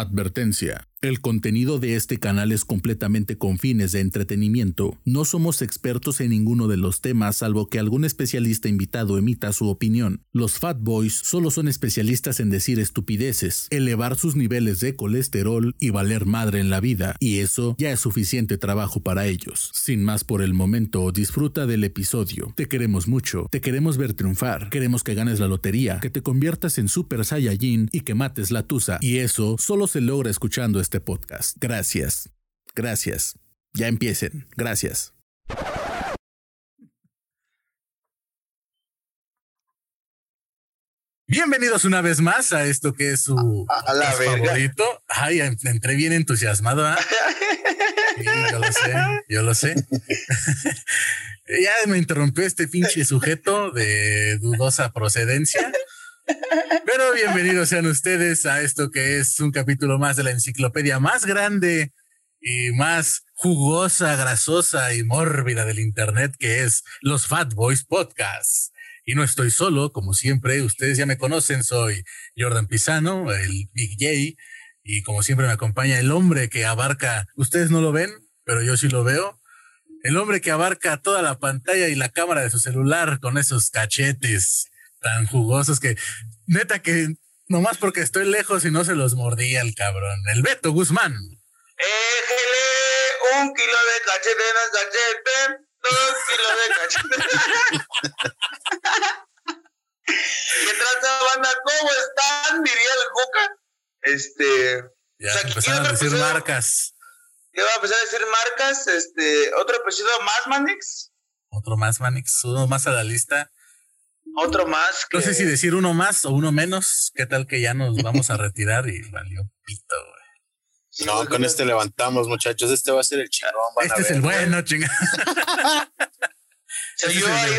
Advertencia. El contenido de este canal es completamente con fines de entretenimiento. No somos expertos en ninguno de los temas salvo que algún especialista invitado emita su opinión. Los Fat Boys solo son especialistas en decir estupideces, elevar sus niveles de colesterol y valer madre en la vida, y eso ya es suficiente trabajo para ellos. Sin más por el momento, disfruta del episodio. Te queremos mucho, te queremos ver triunfar, queremos que ganes la lotería, que te conviertas en Super Saiyajin y que mates la tusa, y eso solo se logra escuchando este podcast. Gracias. Gracias. Ya empiecen. Gracias. Bienvenidos una vez más a esto que es su a, la favorito. Ay, entré bien entusiasmado. ¿ah? yo lo sé, yo lo sé. ya me interrumpió este pinche sujeto de dudosa procedencia. Pero bienvenidos sean ustedes a esto que es un capítulo más de la enciclopedia más grande y más jugosa, grasosa y mórbida del Internet, que es los Fat Boys Podcasts. Y no estoy solo, como siempre, ustedes ya me conocen, soy Jordan Pisano, el Big J, y como siempre me acompaña el hombre que abarca, ustedes no lo ven, pero yo sí lo veo, el hombre que abarca toda la pantalla y la cámara de su celular con esos cachetes tan jugosos que, neta que nomás porque estoy lejos y no se los mordía el cabrón. El Beto Guzmán. Éjele un kilo de cachete en cachete, dos kilos de cachete. ¿Qué trata, banda? ¿Cómo están? Diría el Juca. Este. Ya o empezaron a decir marcas. Ya va a empezar a decir marcas. Este, otro episodio más, Manix. Otro más, Manix. Uno más a la lista. Otro más. No sé si decir uno más o uno menos. ¿Qué tal que ya nos vamos a retirar y valió pito, güey? no, con este levantamos, muchachos. Este va a ser el chingón. Este es el bueno, chingón. Se dio ahí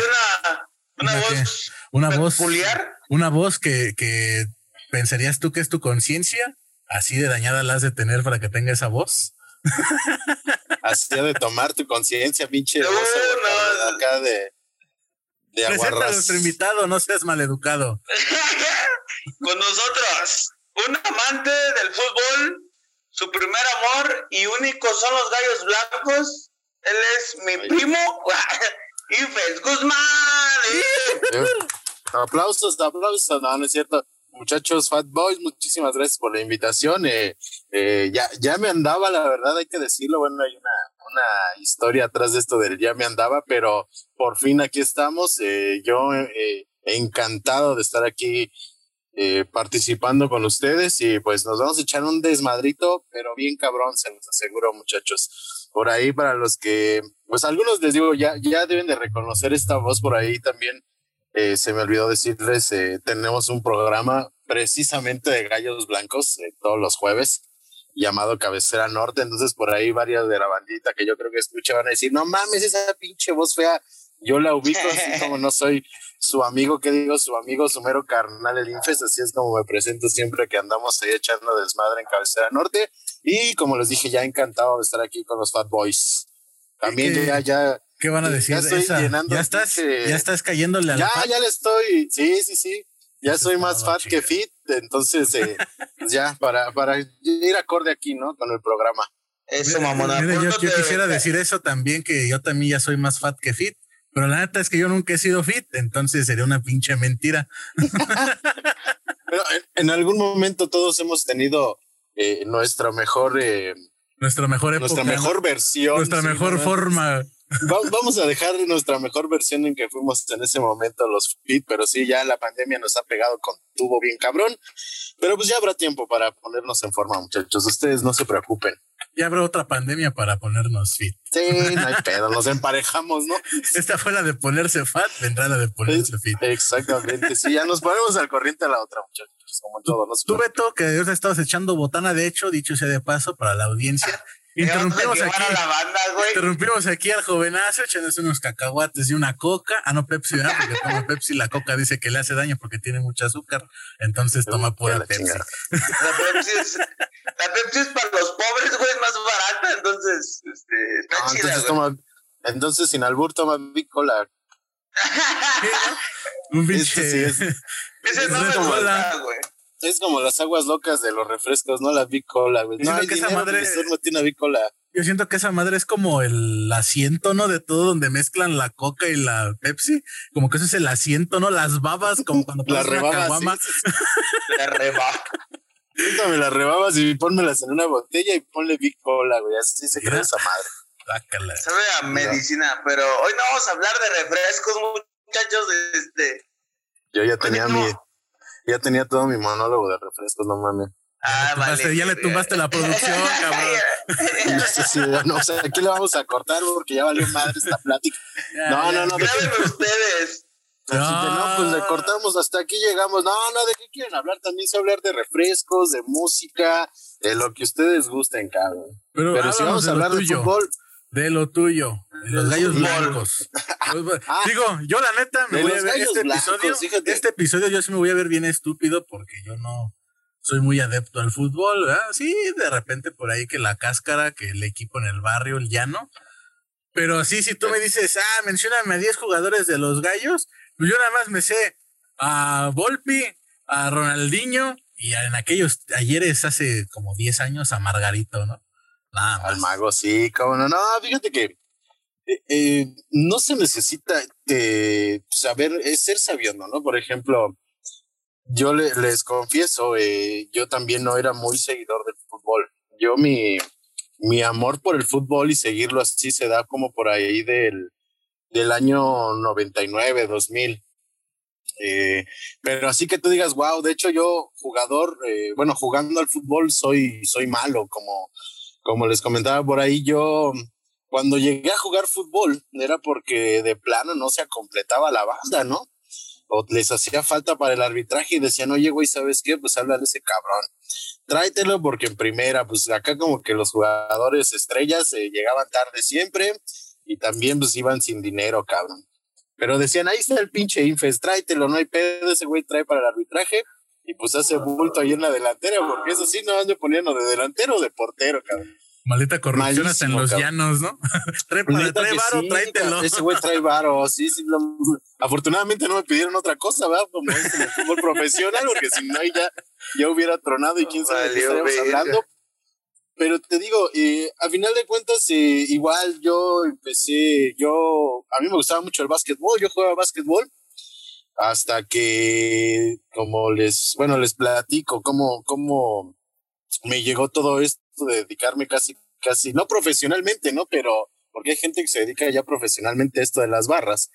una, una, voz. Una peculiar. voz. Una voz que, que pensarías tú que es tu conciencia. Así de dañada la has de tener para que tenga esa voz. Así de tomar tu conciencia, pinche. No, no. Acá de de Presenta a nuestro invitado, no seas maleducado. Con nosotros, un amante del fútbol, su primer amor y único son los gallos blancos. Él es mi primo, Ifes Guzmán. aplausos, aplausos, no, no es cierto. Muchachos Fat Boys, muchísimas gracias por la invitación. Eh, eh, ya, ya me andaba, la verdad, hay que decirlo. Bueno, hay una una historia atrás de esto del ya me andaba, pero por fin aquí estamos. Eh, yo eh, encantado de estar aquí participando con ustedes y pues nos vamos a echar un desmadrito, pero bien cabrón, se los aseguro muchachos. Por ahí para los que, pues algunos les digo, ya, ya deben de reconocer esta voz por ahí también. Se me olvidó decirles, tenemos un programa precisamente de gallos blancos todos los jueves llamado Cabecera Norte, entonces por ahí varias de la bandita que yo creo que escuchaban a decir, no mames, esa pinche voz fea, yo la ubico así como no soy su amigo, que digo, su amigo, su mero carnal, el Infes, así es como me presento siempre que andamos ahí echando desmadre en Cabecera Norte, y como les dije, ya encantado de estar aquí con los Fat Boys. También ya, ya... ¿Qué van a decir? Ya estoy llenando. Ya estás, ya estás cayéndole al Ya, ya le estoy, sí, sí, sí ya soy más fat que fit, entonces eh, pues ya para, para ir acorde aquí, ¿no? Con el programa. Eso, mamona. yo, quisiera decir eso también, que yo también ya soy más fat que fit, pero la neta es que yo nunca he sido fit, entonces sería una pinche mentira. pero en, algún momento todos hemos tenido eh, nuestra mejor... Eh, nuestra mejor época, Nuestra mejor versión. Nuestra mejor forma vamos a dejar nuestra mejor versión en que fuimos en ese momento los fit, pero sí, ya la pandemia nos ha pegado con tubo bien cabrón. Pero pues ya habrá tiempo para ponernos en forma, muchachos. Ustedes no se preocupen. Ya habrá otra pandemia para ponernos fit. Sí, no hay pedo, nos emparejamos, ¿no? Esta fue la de ponerse fat, vendrá la de ponerse fit. Exactamente, sí, ya nos ponemos al corriente a la otra, muchachos, como todo. Tú, Beto, que Dios estabas echando botana, de hecho, dicho sea de paso, para la audiencia. Interrumpimos aquí, la banda, interrumpimos aquí al jovenazo echándose unos cacahuates y una coca. Ah, no, Pepsi, ¿verdad? Porque toma Pepsi. La coca dice que le hace daño porque tiene mucho azúcar. Entonces toma pura Pepsi. La Pepsi, es, la Pepsi es para los pobres, güey, más barata. Entonces, este, está chida, entonces, toma, entonces, sin albur, toma Big Cola. Un pinche. Ese no me gusta, güey. Es como las aguas locas de los refrescos, ¿no? La bicola, güey. No, hay que esa madre- no tiene bicola. Yo siento que esa madre es como el asiento, ¿no? De todo donde mezclan la coca y la Pepsi. Como que eso es el asiento, ¿no? Las babas, como cuando La pones una sí, sí, La. Quítame las rebabas y pónmelas en una botella y ponle bicola, güey. Así se crea esa madre. Sácala. Sabe a medicina, pero hoy no vamos a hablar de refrescos, muchachos. Este. Yo ya tenía Oye, mi... Ya tenía todo mi monólogo de refrescos, no mames. Ah, Tumbaste- vale. ya le tumbaste la producción, cabrón. Sí, sí, no, o sea, aquí le vamos a cortar porque ya valió madre esta plática. No, no, no, de qué- Graben ustedes. Así que no, pues le cortamos hasta aquí llegamos. No, no, ¿de qué quieren hablar? También se hablar de refrescos, de música, de lo que ustedes gusten, cabrón. Pero, Pero si vamos a de hablar de tuyo, fútbol, De lo tuyo. Los gallos blancos. Ah. Digo, yo la neta me voy a ver este blancos, episodio. fíjate. Este episodio yo sí me voy a ver bien estúpido porque yo no soy muy adepto al fútbol, ¿verdad? Sí, de repente por ahí que la cáscara, que el equipo en el barrio, el llano. Pero sí, si tú me dices, ah, mencióname a 10 jugadores de los gallos, pues yo nada más me sé a Volpi, a Ronaldinho y en aquellos ayeres hace como 10 años a Margarito, ¿no? Nada más. al mago, sí, cómo no. No, fíjate que eh, eh, no se necesita saber, es ser sabiendo, ¿no? Por ejemplo, yo le- les confieso, eh, yo también no era muy seguidor del fútbol. Yo mi, mi amor por el fútbol y seguirlo así se da como por ahí del, del año 99, 2000. Eh, pero así que tú digas, wow, de hecho yo jugador, bueno, jugando al fútbol soy, soy malo, como, como les comentaba por ahí, yo cuando llegué a jugar fútbol era porque de plano no se completaba la banda, ¿no? O les hacía falta para el arbitraje y decían, oye, güey, ¿sabes qué? Pues habla de ese cabrón. Tráetelo porque en primera, pues acá como que los jugadores estrellas eh, llegaban tarde siempre y también pues iban sin dinero, cabrón. Pero decían, ahí está el pinche Infes, tráetelo, no hay pedo, ese güey trae para el arbitraje y pues hace bulto ahí en la delantera, porque eso sí, no ando poniendo de delantero o de portero, cabrón. Maldita corrupción hasta en los cabrón. llanos, ¿no? trae para trae que varo, sí, tráetelo. Ese güey trae varo, sí, sí. lo- afortunadamente no me pidieron otra cosa, ¿verdad? Como es en el fútbol profesional, porque si no, ya, ya hubiera tronado y quién sabe de qué estaríamos hablando. Pero te digo, eh, a final de cuentas, eh, igual yo empecé, yo, a mí me gustaba mucho el básquetbol, yo jugaba básquetbol hasta que, como les, bueno, les platico cómo, cómo me llegó todo esto de dedicarme casi, casi, no profesionalmente, ¿no? Pero, porque hay gente que se dedica ya profesionalmente a esto de las barras,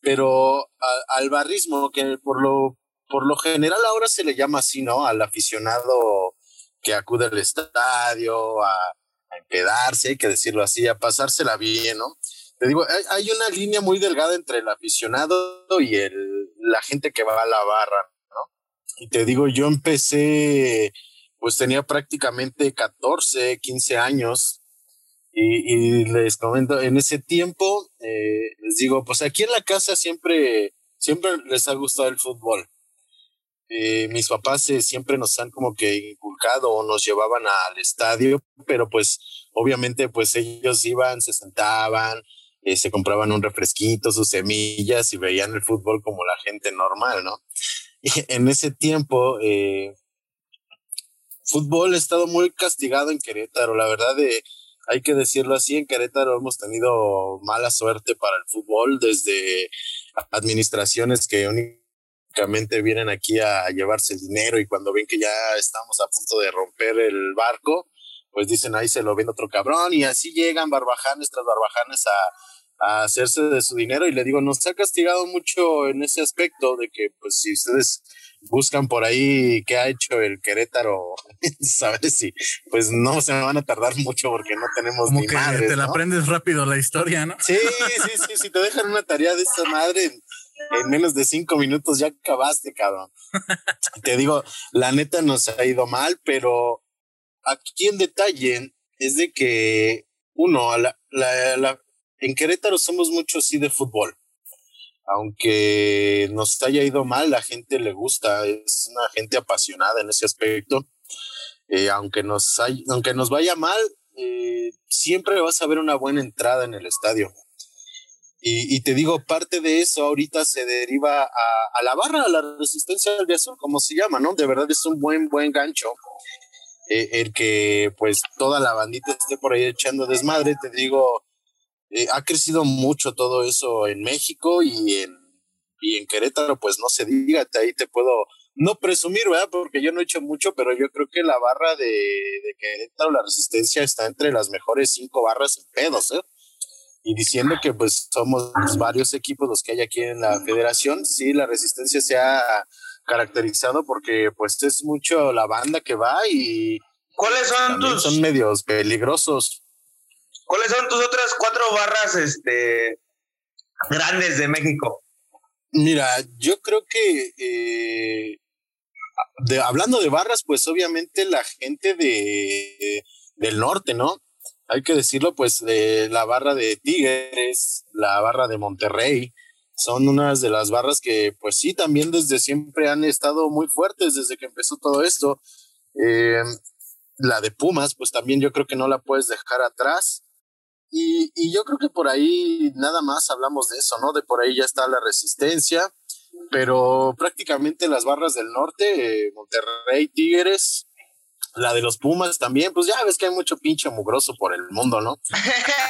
pero a- al barrismo, que por lo, por lo general ahora se le llama así, ¿no? Al aficionado que acude al estadio, a, a hay que decirlo así, a pasársela bien, ¿no? Te digo, hay, hay una línea muy delgada entre el aficionado y el, la gente que va a la barra, ¿no? Y te digo, yo empecé, pues tenía prácticamente 14, 15 años. Y, les comento, en ese tiempo, eh, les digo, pues aquí en la casa siempre, siempre les ha gustado el fútbol. Eh, mis papás eh, siempre nos han como que inculcado o nos llevaban al estadio, pero pues obviamente pues ellos iban, se sentaban, eh, se compraban un refresquito, sus semillas y veían el fútbol como la gente normal, ¿no? Y en ese tiempo, fútbol ha estado muy castigado en Querétaro, la verdad de, hay que decirlo así, en Querétaro hemos tenido mala suerte para el fútbol desde administraciones que únicamente vienen aquí a llevarse el dinero y cuando ven que ya estamos a punto de romper el barco, pues dicen ahí se lo ven otro cabrón y así llegan barbajanes tras barbajanes a, a hacerse de su dinero y le digo, nos ha castigado mucho en ese aspecto de que pues si ustedes buscan por ahí qué ha hecho el Querétaro, saber si pues no se van a tardar mucho porque no tenemos Como ni que madres, te la ¿no? aprendes rápido la historia, ¿no? Sí, sí, sí, si te dejan una tarea de esta madre en, en menos de cinco minutos ya acabaste, cabrón. te digo, la neta nos ha ido mal, pero aquí en detalle es de que uno, a la, la, la- en Querétaro somos mucho sí de fútbol. Aunque nos haya ido mal, la gente le gusta, es una gente apasionada en ese aspecto. Eh, aunque, nos aunque nos vaya mal, eh, siempre vas a ver una buena entrada en el estadio. Y, te digo, parte de eso ahorita se deriva a, la barra, a la resistencia del azul, como se llama, ¿no? De verdad es un buen, buen gancho. Eh, el que pues toda la bandita esté por ahí echando desmadre, te digo, eh, ha crecido mucho todo eso en México y en, y en Querétaro, pues no se diga, ahí te puedo no presumir, ¿verdad? Porque yo no he hecho mucho, pero yo creo que la barra de, de Querétaro, la resistencia, está entre las mejores cinco barras en pedos, ¿eh? Y diciendo que pues somos varios equipos los que hay aquí en la federación, sí, la resistencia se ha caracterizado porque pues es mucho la banda que va y... ¿Cuáles son tus...? Son medios peligrosos. ¿Cuáles son tus otras cuatro barras este, grandes de México? Mira, yo creo que eh, de, hablando de barras, pues obviamente la gente de, del norte, ¿no? Hay que decirlo, pues de la barra de Tigres, la barra de Monterrey, son unas de las barras que, pues sí, también desde siempre han estado muy fuertes desde que empezó todo esto. Eh, la de Pumas, pues también yo creo que no la puedes dejar atrás. Y, y, yo creo que por ahí nada más hablamos de eso, ¿no? De por ahí ya está la resistencia, pero prácticamente las barras del norte, eh, Monterrey, Tigres, la de los Pumas también, pues ya ves que hay mucho pinche mugroso por el mundo, ¿no?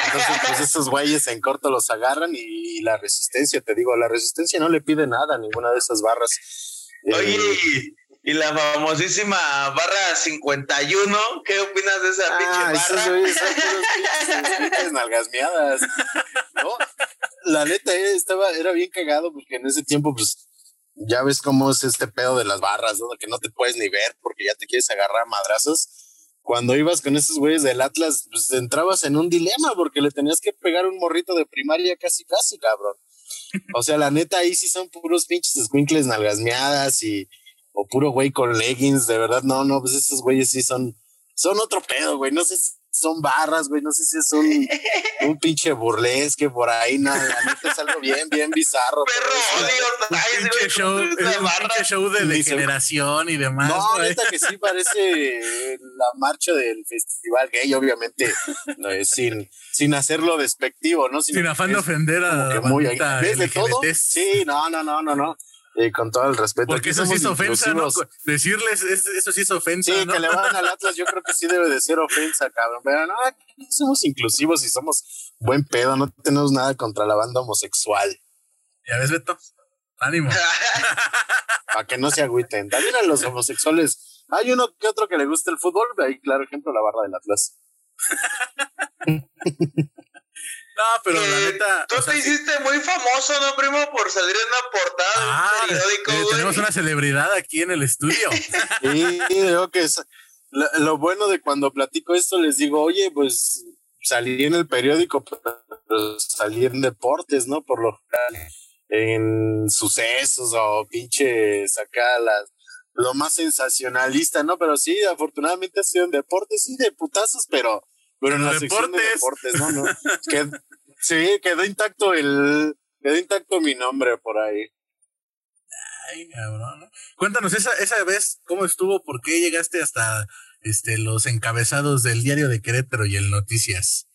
Entonces, pues estos güeyes en corto los agarran y, la resistencia, te digo, la resistencia no le pide nada a ninguna de esas barras. Oye, eh, y la famosísima barra 51, ¿qué opinas de esa ah, pinche barra? Esos nalgas miadas. ¿no? La neta eh, estaba, era bien cagado porque en ese tiempo, pues, ya ves cómo es este pedo de las barras, ¿no? Que no te puedes ni ver porque ya te quieres agarrar madrazos. Cuando ibas con esos güeyes del Atlas, pues entrabas en un dilema porque le tenías que pegar un morrito de primaria casi, casi, cabrón. O sea, la neta, ahí sí son puros pinches squinkles nalgasmeadas y o puro güey con leggings, de verdad, no, no, pues esos güeyes sí son, son otro pedo, güey, no sé si son barras, güey, no sé si es un, un pinche burlesque por ahí, no, la neta es algo bien, bien bizarro. Perro, un pinche show, es un pinche show de degeneración y demás. No, neta que sí parece la marcha del festival gay, obviamente, no, es sin, sin hacerlo despectivo, ¿no? sin afán de ofender a la muy, ¿Ves de todo? Sí, no, no, no, no, no. Y con todo el respeto. Porque eso sí es ofensa, ¿no? Decirles eso sí es ofensa. Sí, que le van al Atlas, yo creo que sí debe de ser ofensa, cabrón. Pero no, somos inclusivos y somos buen pedo, no tenemos nada contra la banda homosexual. ¿Ya ves, Beto? Ánimo. Para que no se agüiten. También a los homosexuales. Hay uno que otro que le gusta el fútbol, ahí, claro ejemplo, la barra del Atlas. No, pero la neta. Tú te hiciste muy famoso, ¿no, primo? Por salir en la portada ah, periódico, eh, Tenemos una celebridad aquí en el estudio. sí, digo que es, lo, bueno de cuando platico esto, les digo, oye, pues salí en el periódico, pero salí en deportes, ¿no? Por lo general, en sucesos o pinches acá las lo más sensacionalista, ¿no? Pero sí, afortunadamente ha sido en deportes, sí, de putazos, pero pero en la sección de deportes, ¿no? no sí, quedó intacto el, quedó intacto mi nombre por ahí. Ay, cabrón. Cuéntanos esa, esa vez cómo estuvo, por qué llegaste hasta este los encabezados del diario de Querétaro y el Noticias.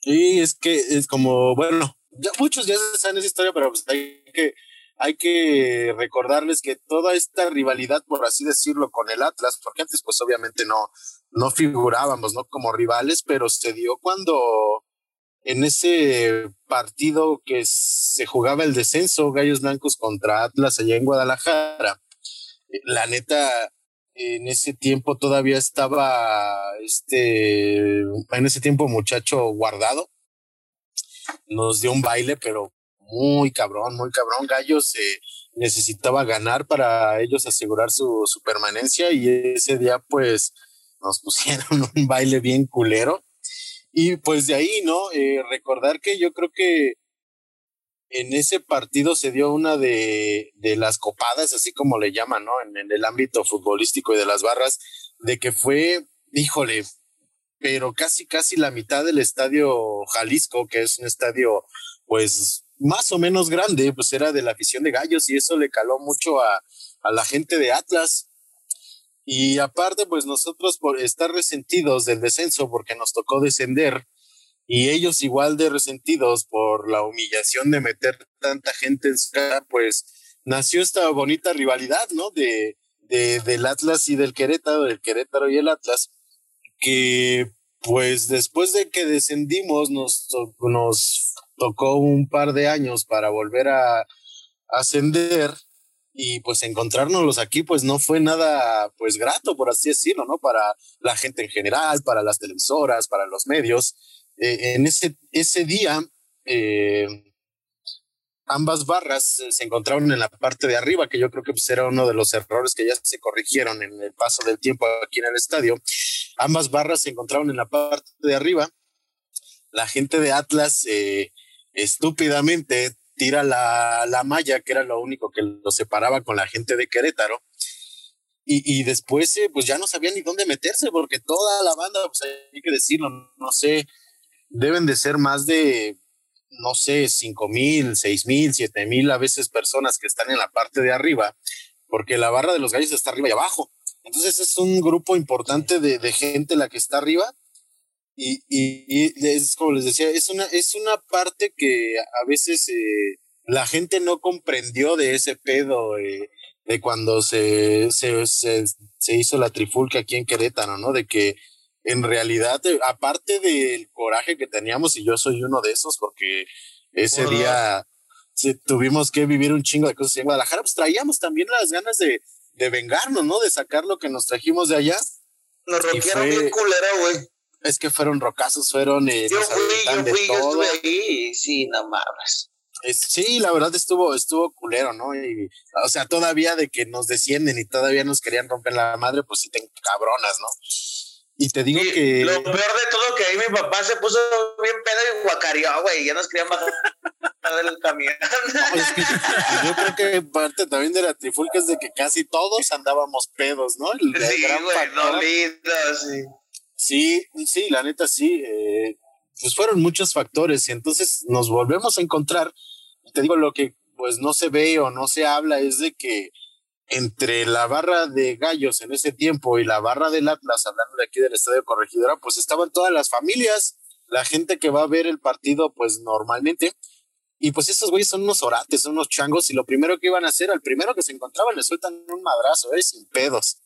Sí, es que es como, bueno, ya muchos ya saben esa historia, pero pues hay que hay que recordarles que toda esta rivalidad, por así decirlo, con el Atlas, porque antes pues obviamente no, no figurábamos, ¿no? Como rivales, pero se dio cuando en ese partido que se jugaba el descenso, Gallos Blancos contra Atlas allá en Guadalajara, la neta, en ese tiempo todavía estaba este, en ese tiempo muchacho guardado, nos dio un baile, pero muy cabrón, muy cabrón. Gallos eh, necesitaba ganar para ellos asegurar su, su permanencia y ese día pues nos pusieron un baile bien culero. Y pues de ahí, ¿no? Eh, recordar que yo creo que en ese partido se dio una de, de las copadas, así como le llaman, ¿no? En, en, el ámbito futbolístico y de las barras, de que fue, híjole, pero casi, casi la mitad del estadio Jalisco, que es un estadio, pues, más o menos grande, pues era de la afición de gallos y eso le caló mucho a, a la gente de Atlas. Y aparte, pues nosotros por estar resentidos del descenso, porque nos tocó descender, y ellos igual de resentidos por la humillación de meter tanta gente en su cara, pues nació esta bonita rivalidad, ¿no? De, de, del Atlas y del Querétaro, del Querétaro y el Atlas, que pues después de que descendimos nos, nos tocó un par de años para volver a ascender y pues encontrárnoslos aquí pues no fue nada pues grato por así decirlo, ¿no? Para la gente en general, para las televisoras, para los medios. Eh, en ese, ese día eh, ambas barras se encontraron en la parte de arriba, que yo creo que pues, era uno de los errores que ya se corrigieron en el paso del tiempo aquí en el estadio. Ambas barras se encontraron en la parte de arriba. La gente de Atlas eh, estúpidamente tira la, la, malla, que era lo único que lo separaba con la gente de Querétaro. Y, y después, eh, pues ya no sabían ni dónde meterse, porque toda la banda, pues hay que decirlo, no sé, deben de ser más de no sé, cinco mil, seis mil, siete mil a veces personas que están en la parte de arriba, porque la barra de los gallos está arriba y abajo. Entonces es un grupo importante de, de gente la que está arriba y, y, es como les decía, es una, es una parte que a veces eh, la gente no comprendió de ese pedo eh, de cuando se, se, se, se hizo la trifulca aquí en Querétaro, ¿no? De que en realidad, eh, aparte del coraje que teníamos, y yo soy uno de esos, porque ese día tuvimos que vivir un chingo de cosas en Guadalajara, pues traíamos también las ganas de, de vengarnos, ¿no? De sacar lo que nos trajimos de allá. Nos roquearon bien culera, güey. Es que fueron rocazos, fueron. Eh, yo fui, yo fui, yo estuve ahí y sí, no mames. sí, la verdad estuvo, estuvo culero, ¿no? Y, o sea, todavía de que nos descienden y todavía nos querían romper la madre, pues sí, ten cabronas, ¿no? Y te digo que. Lo peor de todo que ahí mi papá se puso bien pedo y guacareó, güey. Ya nos querían bajar del camión. yo creo que parte también de la trifulca es de que casi todos andábamos pedos, ¿no? sí, güey, dolidos, sí. Sí, sí, la neta sí. Eh, pues fueron muchos factores y entonces nos volvemos a encontrar. Te digo, lo que pues no se ve o no se habla es de que entre la barra de Gallos en ese tiempo y la barra del Atlas, hablando de aquí del Estadio Corregidora, pues estaban todas las familias, la gente que va a ver el partido, pues normalmente. Y pues estos güeyes son unos orates, son unos changos, y lo primero que iban a hacer, al primero que se encontraban, le sueltan un madrazo, ¿eh? Sin pedos.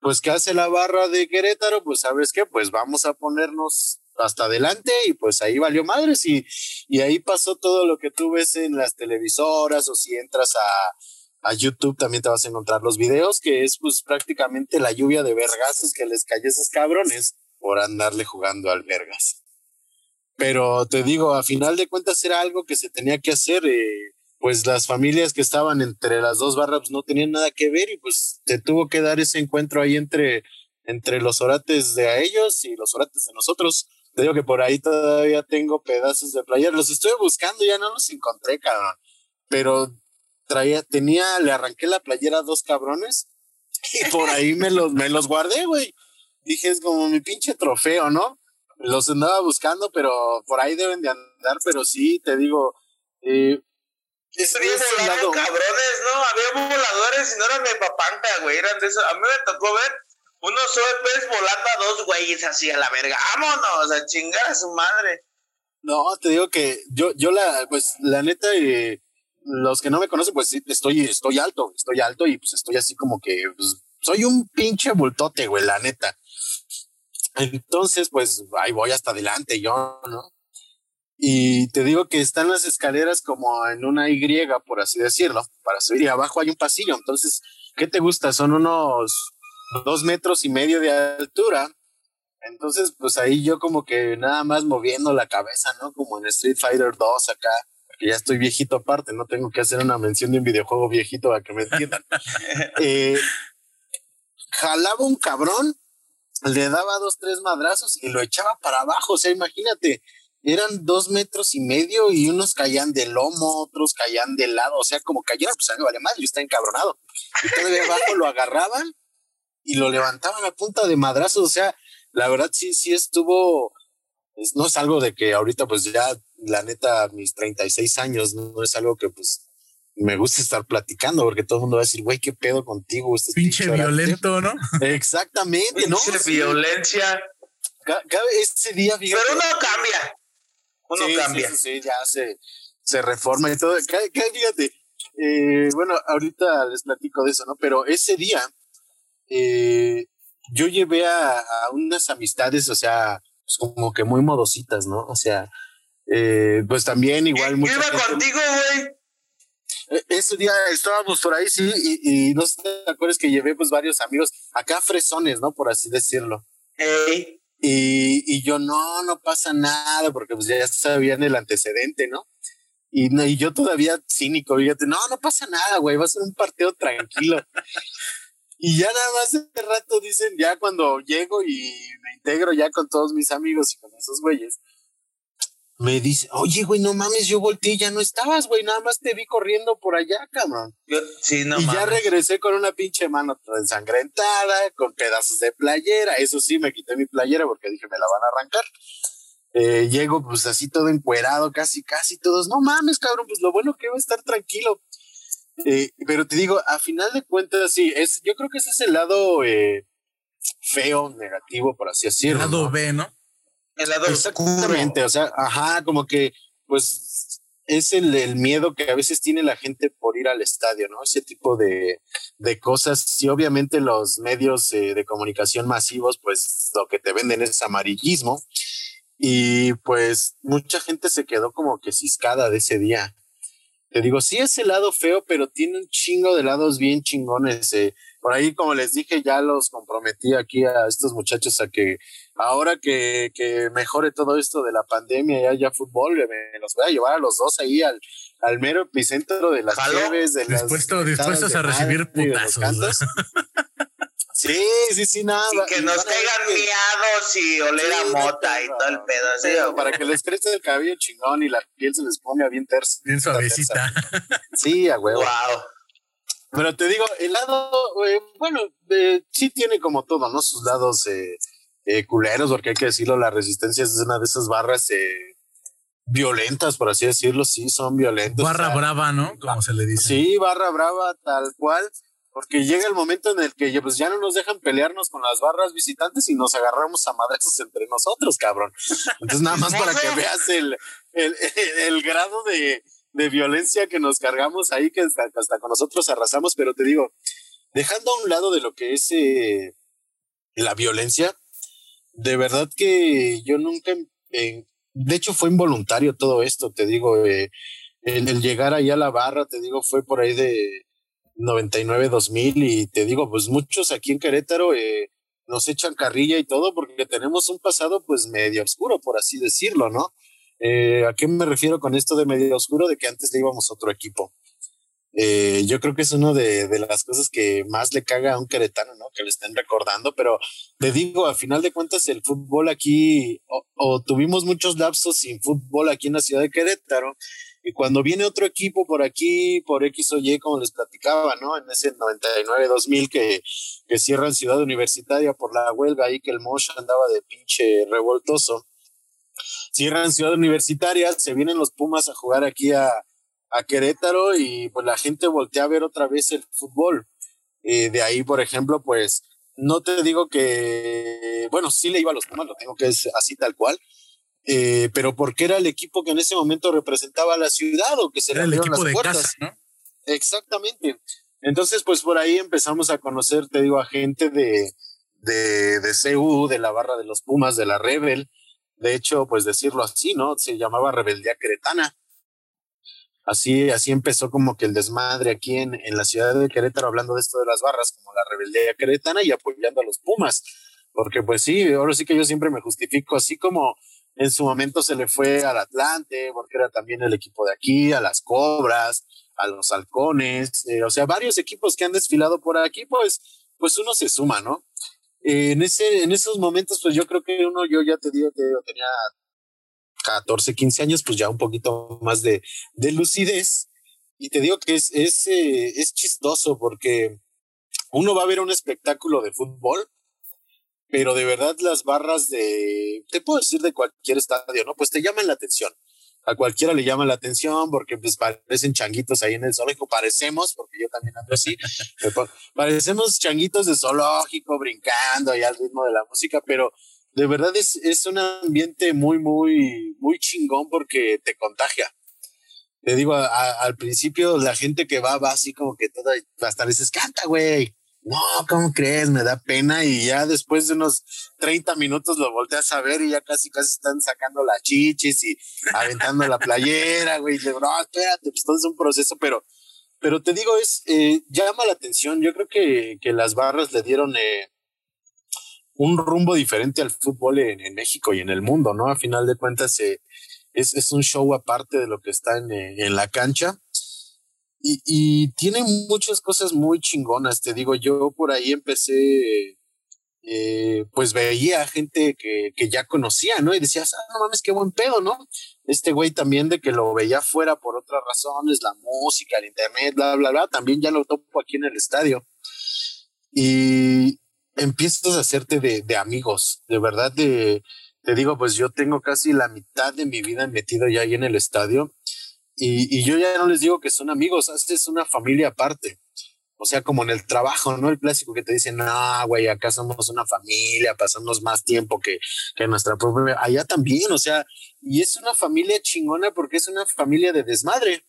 Pues, ¿qué hace la barra de Querétaro? Pues, ¿sabes qué? Pues vamos a ponernos hasta adelante y pues ahí valió madres y, y ahí pasó todo lo que tú ves en las televisoras o si entras a, a YouTube también te vas a encontrar los videos, que es pues prácticamente la lluvia de vergazos que les cayó a esos cabrones por andarle jugando al vergas. Pero te digo, a final de cuentas era algo que se tenía que hacer, eh, pues las familias que estaban entre las dos barras pues, no tenían nada que ver y pues te tuvo que dar ese encuentro ahí entre, entre los orates de a ellos y los orates de nosotros. Te digo que por ahí todavía tengo pedazos de playera, los estoy buscando, ya no los encontré, cabrón. Pero traía, tenía, le arranqué la playera a dos cabrones y por ahí me los, me los guardé, güey. Dije, es como mi pinche trofeo, ¿no? Los andaba buscando, pero por ahí deben de andar, pero sí, te digo, eh, es, volando cabrones, ¿no? Había voladores y no eran de papanta, güey, eran de eso. A mí me tocó ver unos OEPs volando a dos güeyes así a la verga. Vámonos, a chingar a su madre. No, te digo que yo, yo la, pues, la neta, eh, los que no me conocen, pues estoy, estoy alto, estoy alto y pues estoy así como que pues, soy un pinche bultote, güey, la neta. Entonces, pues ahí voy hasta adelante yo, ¿no? Y te digo que están las escaleras como en una Y, por así decirlo, para subir y abajo hay un pasillo. Entonces, ¿qué te gusta? Son unos dos metros y medio de altura. Entonces, pues ahí yo como que nada más moviendo la cabeza, ¿no? Como en Street Fighter 2 acá que ya estoy viejito aparte, no tengo que hacer una mención de un videojuego viejito a que me entiendan. Eh, jalaba un cabrón, le daba dos, tres madrazos y lo echaba para abajo. O sea, imagínate, eran dos metros y medio y unos caían de lomo, otros caían de lado. O sea, como cayera, pues a mí vale más, yo estaba encabronado. Y todavía abajo lo agarraban y lo levantaban a punta de madrazos. O sea, la verdad sí, sí estuvo no es algo de que ahorita pues ya, la neta, mis 36 años, no, es algo que pues me gusta estar platicando porque todo el mundo va a decir, güey, qué pedo contigo. Pinche violento, ¿no? Exactamente, ¿no? Pinche violencia. ese día, Pero uno cambia. Uno cambia. Sí, sí, ya se, se reforma y todo. fíjate, eh, bueno, ahorita les platico de eso, ¿no? Pero ese día, eh, yo llevé a, unas amistades, o sea, pues como que muy modositas, ¿no? O sea, eh, pues también igual. Yo iba contigo, güey. Ese día estábamos por ahí, sí, y, no sé te acuerdas que llevé pues varios amigos, acá fresones, ¿no? Por así decirlo. Y, y yo, no, no pasa nada, porque pues ya sabían el antecedente, ¿no? Y, y yo todavía cínico, fíjate, no, no pasa nada, güey, va a ser un partido tranquilo. y ya nada más de rato dicen, ya cuando llego y me integro ya con todos mis amigos y con esos güeyes, me dice, oye, güey, no mames, yo volteé y ya no estabas, güey, nada más te vi corriendo por allá, cabrón. sí, no y ya regresé con una pinche mano ensangrentada, con pedazos de playera, eso sí, me quité mi playera porque dije, me la van a arrancar. Eh, llego pues así todo encuerado, casi, casi todos, no mames, cabrón, pues lo bueno que va a estar tranquilo. Eh, pero te digo, a final de cuentas, sí, es, yo creo que ese es el lado eh, feo, negativo, por así decirlo. El lado B, ¿no? El lado Exactamente, o sea, ajá, como que, pues, es el, el, miedo que a veces tiene la gente por ir al estadio, ¿no? Ese tipo de, de cosas. Y obviamente los medios de comunicación masivos, pues, lo que te venden es amarillismo y pues mucha gente se quedó como que ciscada de ese día. Te digo, sí es el lado feo, pero tiene un chingo de lados bien chingones. Eh. Por ahí, como les dije, ya los comprometí aquí a estos muchachos a que ahora que, que mejore todo esto de la pandemia y haya fútbol, me los voy a llevar a los dos ahí al, al mero epicentro de las llaves. De Dispuesto, dispuestos a recibir putazos. Sí, sí, sí, nada. Y que nos caigan miados y oler a mota y todo el pedo. para que les crezca el cabello chingón y la piel se les ponga bien tersa. Bien suavecita. Sí, a huevo. Wow. Pero te digo, el lado, bueno, sí tiene como todo, ¿no? Sus lados eh, eh, culeros, porque hay que decirlo, la resistencia es una de esas barras eh, violentas, por así decirlo, sí, son violentas. Barra brava, ¿no? Como se le dice. Sí, barra brava, tal cual porque llega el momento en el que pues ya no nos dejan pelearnos con las barras visitantes y nos agarramos a madrazos entre nosotros, cabrón. Entonces, nada más para que veas el, el, el grado de, de, violencia que nos cargamos ahí, que hasta, con nosotros arrasamos, pero te digo, dejando a un lado de lo que es eh, la violencia, de verdad que yo nunca, de hecho fue involuntario todo esto, te digo, eh, el, llegar ahí a la barra, te digo, fue por ahí de 99, 2000 y te digo, pues muchos aquí en Querétaro eh, nos echan carrilla y todo porque tenemos un pasado pues medio oscuro, por así decirlo, ¿no? Eh, ¿A qué me refiero con esto de medio oscuro? De que antes le íbamos otro equipo. Eh, yo creo que es una de, de, las cosas que más le caga a un queretano, ¿no? Que le estén recordando, pero te digo, a final de cuentas, el fútbol aquí, o, o tuvimos muchos lapsos sin fútbol aquí en la ciudad de Querétaro, y cuando viene otro equipo por aquí, por X o Y, como les platicaba, ¿no? En ese 99-2000 que, que cierran Ciudad Universitaria por la huelga ahí que el Mosh andaba de pinche revoltoso. Cierran Ciudad Universitaria, se vienen los Pumas a jugar aquí a, a Querétaro y pues la gente voltea a ver otra vez el fútbol. Eh, de ahí, por ejemplo, pues no te digo que, bueno, sí le iba a los Pumas, lo tengo que es así tal cual, eh, pero porque era el equipo que en ese momento representaba a la ciudad o que se era el equipo de casa, ¿no? Exactamente. Entonces, pues por ahí empezamos a conocer, te digo, a gente de, de, de CU, de la barra de los Pumas, de la Rebel. De hecho, pues decirlo así, ¿no? Se llamaba Rebeldía Queretana. Así, así empezó como que el desmadre aquí en, en la ciudad de Querétaro, hablando de esto de las barras, como la Rebeldía Queretana y apoyando a los Pumas. Porque pues sí, ahora sí que yo siempre me justifico, así como en su momento se le fue al Atlante, porque era también el equipo de aquí, a las Cobras, a los Halcones, eh, o sea, varios equipos que han desfilado por aquí, pues, pues uno se suma, ¿no? En, ese, en esos momentos, pues yo creo que uno, yo ya te digo, que tenía 14, 15 años, pues ya un poquito más de, de lucidez. Y te digo que es, es, eh, es chistoso porque uno va a ver un espectáculo de fútbol pero de verdad las barras de, te puedo decir de cualquier estadio, ¿no? Pues te llaman la atención. A cualquiera le llama la atención porque pues parecen changuitos ahí en el zoológico, parecemos, porque yo también ando así, parecemos changuitos de zoológico brincando ahí al ritmo de la música, pero de verdad es, es un ambiente muy, muy, muy chingón porque te contagia. Te digo, al principio la gente que va, va así como que toda, hasta dices, canta, güey. No, ¿cómo crees? Me da pena y ya después de unos 30 minutos lo volteas a ver y ya casi, casi están sacando las chichis y aventando la playera, güey. Y no, espérate, pues todo es un proceso, pero, pero te digo, es, eh, llama la atención. Yo creo que, que las barras le dieron, eh, un rumbo diferente al fútbol en, México y en el mundo, ¿no? A final de cuentas, eh, es, es, un show aparte de lo que está en, eh, en la cancha. Y, y, tiene muchas cosas muy chingonas, te digo, yo por ahí empecé, eh, pues veía gente que, que ya conocía, ¿no? Y decías, ah, no mames, qué buen pedo, ¿no? Este güey también de que lo veía fuera por otras razones, la música, el internet, bla, bla, bla, también ya lo topo aquí en el estadio. Y, empiezas a hacerte de, de amigos, de verdad, de, te digo, pues yo tengo casi la mitad de mi vida metido ya ahí en el estadio y, y yo ya no les digo que son amigos, es una familia aparte. O sea, como en el trabajo, ¿no? El clásico que te dicen, no, güey, acá somos una familia, pasamos más tiempo que, que nuestra propia. Allá también, o sea, y es una familia chingona porque es una familia de desmadre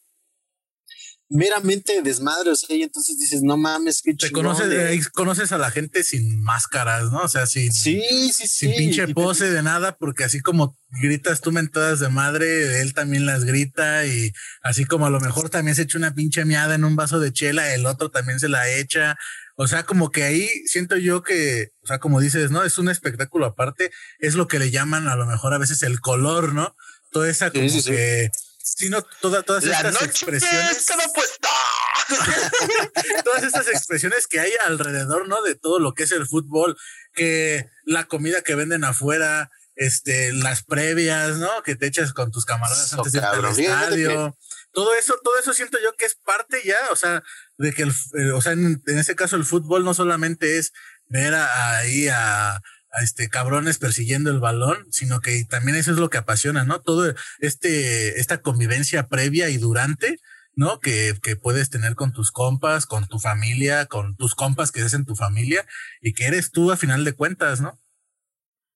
meramente desmadre, o sea, y entonces dices, no mames, qué Te conoces, conoces a la gente sin máscaras, ¿no? O sea, sin, sí, sí, sin pinche pose de nada, porque así como gritas tú mentadas de madre, él también las grita y así como a lo mejor también se echa una pinche miada en un vaso de chela, el otro también se la echa. O sea, como que ahí siento yo que, o sea, como dices, ¿no? Es un espectáculo aparte, es lo que le llaman a lo mejor a veces el color, ¿no? Toda esa como que sino toda, todas estas expresiones. todas estas expresiones que hay alrededor, ¿no? De todo lo que es el fútbol, que la comida que venden afuera, este, las previas, ¿no? Que te echas con tus camaradas antes de ir al estadio. Todo eso, todo eso siento yo que es parte ya, o sea, de que el, eh, o sea, en, en ese caso el fútbol no solamente es ver ahí a a este cabrones persiguiendo el balón, sino que también eso es lo que apasiona, ¿no? Todo este, esta convivencia previa y durante, ¿no? Que, que puedes tener con tus compas, con tu familia, con tus compas que es en tu familia y que eres tú a final de cuentas, ¿no?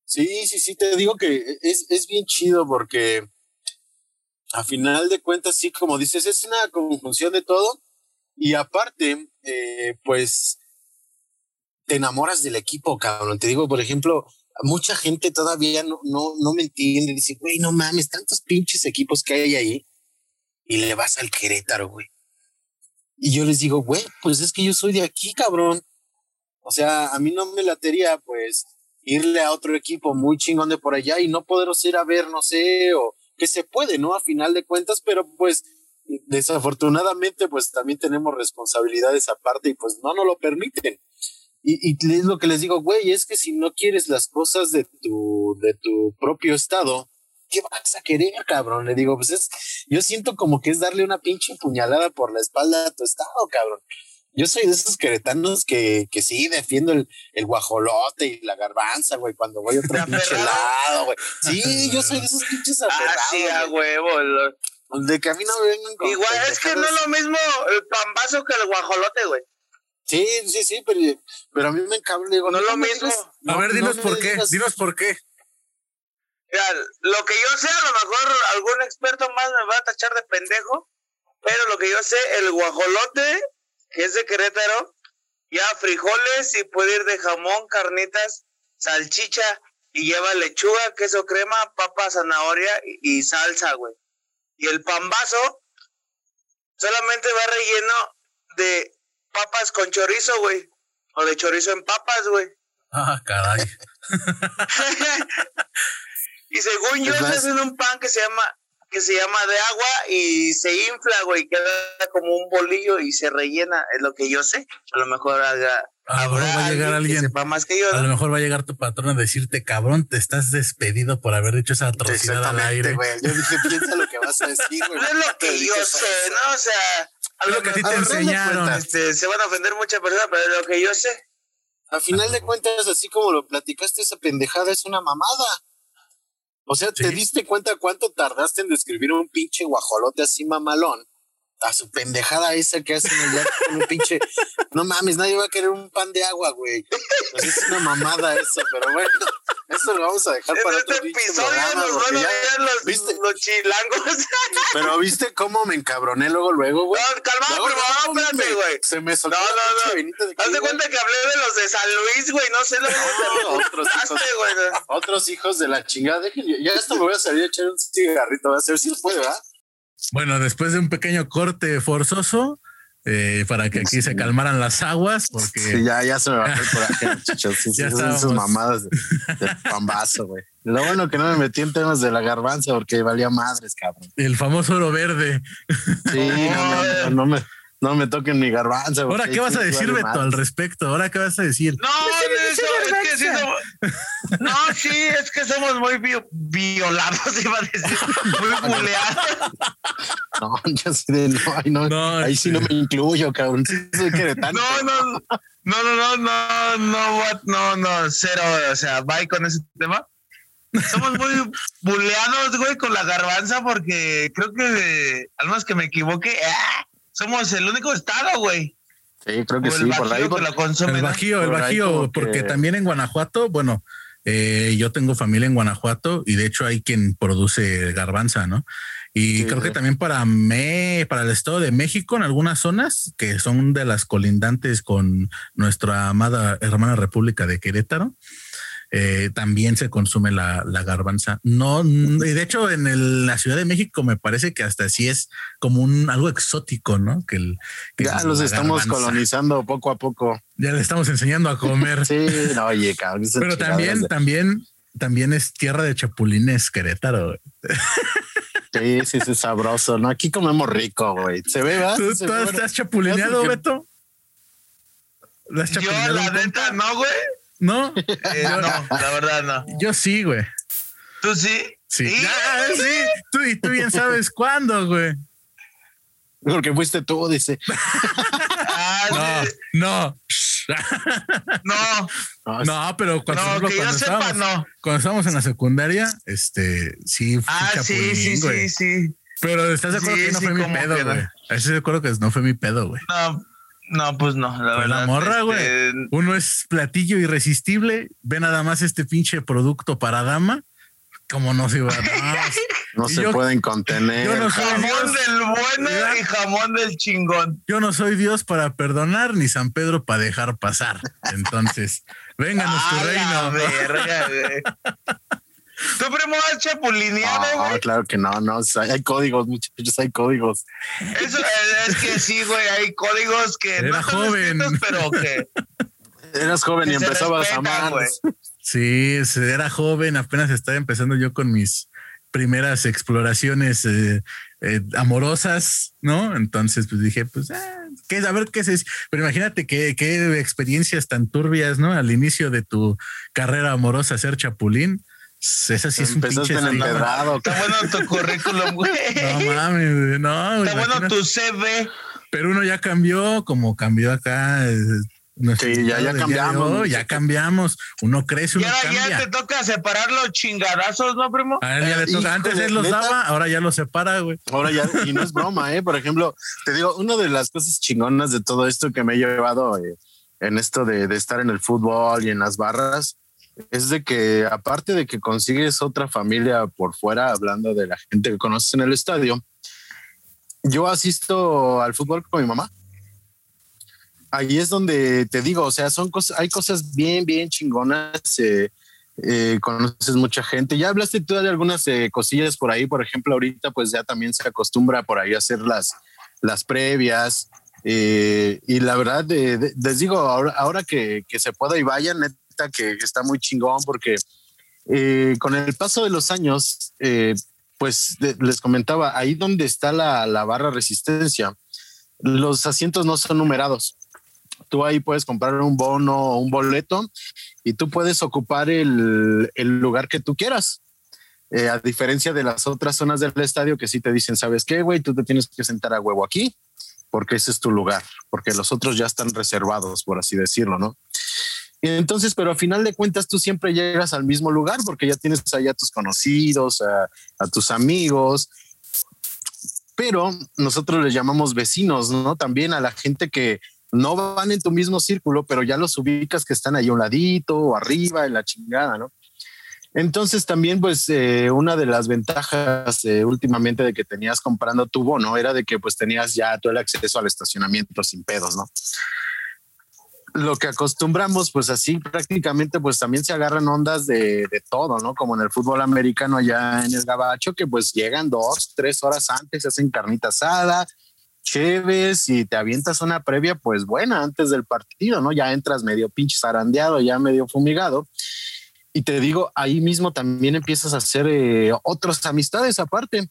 Sí, sí, sí, te digo que es, es bien chido porque a final de cuentas, sí, como dices, es una conjunción de todo y aparte, eh, pues te enamoras del equipo, cabrón. Te digo, por ejemplo, mucha gente todavía no, no, no me entiende. Dice, güey, no mames, tantos pinches equipos que hay ahí. Y le vas al Querétaro, güey. Y yo les digo, güey, pues es que yo soy de aquí, cabrón. O sea, a mí no me latería, pues, irle a otro equipo muy chingón de por allá y no poderos ir a ver, no sé, o que se puede, ¿no? A final de cuentas, pero pues, desafortunadamente, pues también tenemos responsabilidades aparte y pues no nos lo permiten. Y, y es lo que les digo, güey, es que si no quieres las cosas de tu, de tu propio estado, ¿qué vas a querer, cabrón? Le digo, pues es, yo siento como que es darle una pinche puñalada por la espalda a tu estado, cabrón. Yo soy de esos queretanos que, que sí defiendo el, el guajolote y la garbanza, güey, cuando voy a otro pinche lado, güey. Sí, yo soy de esos pinches aferrados. Ah, sí, a huevo. De que a mí no me vengan con Igual es que no es lo mismo el pambazo que el guajolote, güey. Sí, sí, sí, pero, pero a mí me encabro, digo, no es lo mismo. a ver, dinos por qué, dinos por qué. Mira, lo que yo sé, a lo mejor algún experto más me va a tachar de pendejo, pero lo que yo sé, el guajolote, que es de Querétaro, ya frijoles y puede ir de jamón, carnitas, salchicha y lleva lechuga, queso crema, papa, zanahoria y, y salsa, güey. Y el pambazo solamente va relleno de papas con chorizo, güey. O de chorizo en papas, güey. Ah, caray. y según yo, se hacen un pan que se llama que se llama de agua y se infla, güey, queda como un bolillo y se rellena, es lo que yo sé. A lo mejor haga. A lo mejor va a llegar alguien. más que yo, A lo mejor va a llegar tu patrón a decirte, cabrón, te estás despedido por haber dicho esa atrocidad al aire. Güey. Yo dije, piensa lo que vas a decir, güey. No es lo que yo sé, ¿no? O sea, lo que a ti te enseñaron. Este, se van a ofender muchas personas, pero lo que yo sé. A final de cuentas, así como lo platicaste, esa pendejada es una mamada. O sea, ¿te diste cuenta cuánto tardaste en describir un pinche guajolote así mamalón? A su pendejada esa que hacen allá con un pinche. No mames, nadie va a querer un pan de agua, güey. Pues es una mamada eso, pero bueno, eso lo vamos a dejar En para este otro episodio programa, nos porque van a ya- ver los, ¿viste? los chilangos. Pero viste cómo me encabroné luego, luego, güey. No, Luego, primo, luego, no, espérate, güey. Se me soltó No, no, no. de Haz de cuenta que hablé de los de San Luis, güey. No sé lo que No, otros hijos, güey. otros hijos de la chingada. Dejen, ya hasta me voy a salir a echar un cigarrito. A ver si se puede, ¿verdad? Bueno, después de un pequeño corte forzoso, eh, para que aquí se calmaran las aguas, porque Sí, ya, ya se me bajó el coraje, muchachos. Sí, sí, Ya son esas estábamos. mamadas de, de pambazo, güey. Lo bueno que no me metí en temas de la garbanza porque valía madres, cabrón. el famoso oro verde. Sí, no, no, no, no me, no me toquen mi garbanza. Ahora, ¿qué vas a decir, Beto, al respecto? Ahora, ¿qué vas a decir? No, eso, es que sí somos. No, sí, es que somos muy vi- violados, iba a decir. Muy buleados. No, yo sí de no, ay, no, No, ahí sí no me incluyo, cabrón. Sí, soy queretano. No, no, no, no, no, no, no, what, no, no, cero, o sea, bye con ese tema. Somos muy buleados, güey, con la garbanza porque creo que, al menos que me equivoque, ¡ah! Somos el único estado, güey. Sí, creo que O sí, el por ahí. bajío por- que lo consume. El ¿no? Bajío, el Bajío, que- porque también en Guanajuato, bueno, eh, yo tengo familia en Guanajuato y de hecho hay quien produce garbanza, ¿no? Y Sí, creo que sí. también para me, para el Estado de México, en algunas zonas que son de las colindantes con nuestra amada hermana República de Querétaro, eh, también se consume la, la garbanza. No, y de hecho en el- la Ciudad de México me parece que hasta sí es como un algo exótico, ¿no? Que, el, que Ya los estamos garbanza. colonizando poco a poco. Ya le estamos enseñando a comer. Sí, no, oye, cabrón. Pero también, de- también, también es tierra de chapulines Querétaro. Sí, sí, sí, es sabroso, ¿no? Aquí comemos rico, güey. Se ve, ¿verdad? ¿Tú, tú ve, has chapulineado, Beto? ¿Le has Yo, la neta, no, güey. No, Eh, no, la verdad, no. yo sí, güey. ¿Tú sí? Sí. ¿Sí? Ah, sí. Tú, y tú bien sabes cuándo, güey. Porque fuiste tú, dice. Ah, sí. No, no. no, No, No, pero cuando, no, ejemplo, que cuando sepa, estábamos, no. cuando estábamos en la secundaria, este, sí, fui Ah, sí, chapulín, sí, güey. sí, sí. Pero estás de acuerdo Sí, que no sí, fue mi pedo, no. güey. Estoy de acuerdo que no fue mi pedo, güey. No, no, pues no, la Fue verdad. la morra, güey. este, Uno es platillo irresistible. Ve nada más este pinche producto para dama. Como no se iba a no Y se yo- pueden contener. yo no soy-. Jamón del bueno y jamón del chingón. Yo no soy Dios para perdonar ni San Pedro para dejar pasar. Entonces, vénganos tu reino. verga, güey. ¿Tu primo has chapulineado, No, güey? claro que no, no. Hay códigos, muchachos, hay códigos. Eso eh, es que sí, güey, hay códigos que Era no están joven. escritos, pero que Eras joven y Que empezabas a amar. güey. Sí, se- era joven, apenas estaba empezando yo con mis primeras exploraciones eh, eh, amorosas, ¿no? Entonces, pues dije, pues, ah, ¿qué, a ver qué es. Pero imagínate qué, qué experiencias tan turbias, ¿no? Al inicio de tu carrera amorosa, ser chapulín. Esa sí es un pinche empedrado. está bueno tu currículum, güey. No mames, güey, no. Está bueno tu CV. Pero uno ya cambió, como cambió acá. eh, Sí, ya- ya cambiamos, hoy, ya cambiamos. Uno crece, Y uno ahora ya cambia. te toca separar los chingadazos, ¿no, primo? A él ya le Eh, toca. Antes híjole, él los ¿neta? daba, ahora ya los separa, güey. Ahora ya, y no es broma, ¿eh? Por ejemplo, te digo, una de las cosas chingonas de todo esto que me he llevado eh, en esto de, de estar en el fútbol y en las barras, es de que aparte de que consigues otra familia por fuera, hablando de la gente que conoces en el estadio, yo asisto al fútbol con mi mamá. Ahí es donde te digo, o sea, son cosas, hay cosas bien, bien chingonas. eh, eh, conoces mucha gente. Ya hablaste tú de algunas eh, cosillas por ahí, por ejemplo, ahorita pues ya también se acostumbra por ahí a hacer las, las previas. eh, y la verdad, eh, de- les digo, ahora, que, que se pueda y vayan, que está muy chingón porque eh, con el paso de los años, eh, pues les comentaba, ahí donde está la, la barra resistencia, los asientos no son numerados. Tú ahí puedes comprar un bono o un boleto y tú puedes ocupar el, el lugar que tú quieras. Eh, a diferencia de las otras zonas del estadio que sí te dicen, ¿sabes qué, güey? Tú te tienes que sentar a huevo aquí porque ese es tu lugar, porque los otros ya están reservados, por así decirlo, ¿no? Entonces, pero a final de cuentas tú siempre llegas al mismo lugar porque ya tienes allá a tus conocidos, a, a tus amigos, pero nosotros les llamamos vecinos, ¿no? También a la gente que no van en tu mismo círculo, pero ya los ubicas que están ahí a un ladito o arriba en la chingada, ¿no? Entonces también pues eh, una de las ventajas eh, últimamente de que tenías comprando tu bono era de que pues tenías ya todo el acceso al estacionamiento sin pedos, ¿no? Lo que acostumbramos pues así prácticamente pues también se agarran ondas de, todo, ¿no? Como en el fútbol americano allá en el gabacho que pues llegan dos, tres horas antes, hacen carnita asada, chéves y te avientas una previa pues buena antes del partido, ¿no? Ya entras medio pinche zarandeado, ya medio fumigado y te digo, ahí mismo también empiezas a hacer eh, otras amistades aparte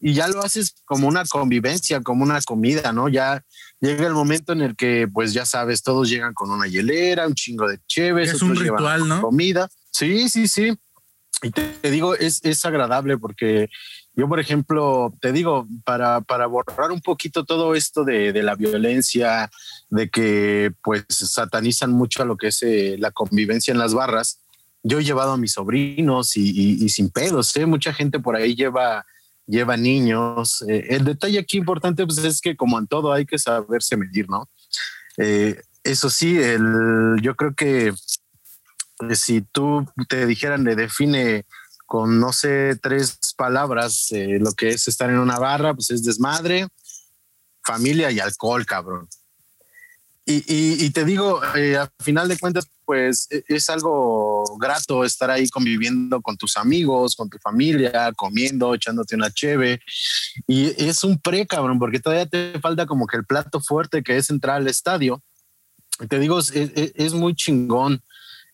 y ya lo haces como una convivencia, como una comida, ¿no? Ya llega el momento en el que, pues ya sabes, todos llegan con una hielera, un chingo de chéves, es un ritual, ¿no? Comida. Sí, sí, sí. Y te, digo, es, es agradable porque yo, por ejemplo, te digo, para, para borrar un poquito todo esto de, de, la violencia, de que pues satanizan mucho a lo que es eh, la convivencia en las barras, yo he llevado a mis sobrinos y, sin pedos, ¿eh? mucha gente por ahí lleva, lleva niños. Eh, el detalle aquí importante pues, es que como en todo hay que saberse medir, ¿no? Eh, eso sí, el, yo creo que si tú te dijeran, le define con, no sé, tres palabras lo que es estar en una barra, pues es desmadre, familia y alcohol, cabrón. Y, te digo, eh, final de cuentas, pues e, es algo grato estar ahí conviviendo con tus amigos, con tu familia, comiendo, echándote una cheve. Y es un pre, cabrón, porque todavía te falta como que el plato fuerte que es entrar al estadio. Te digo, es, muy chingón.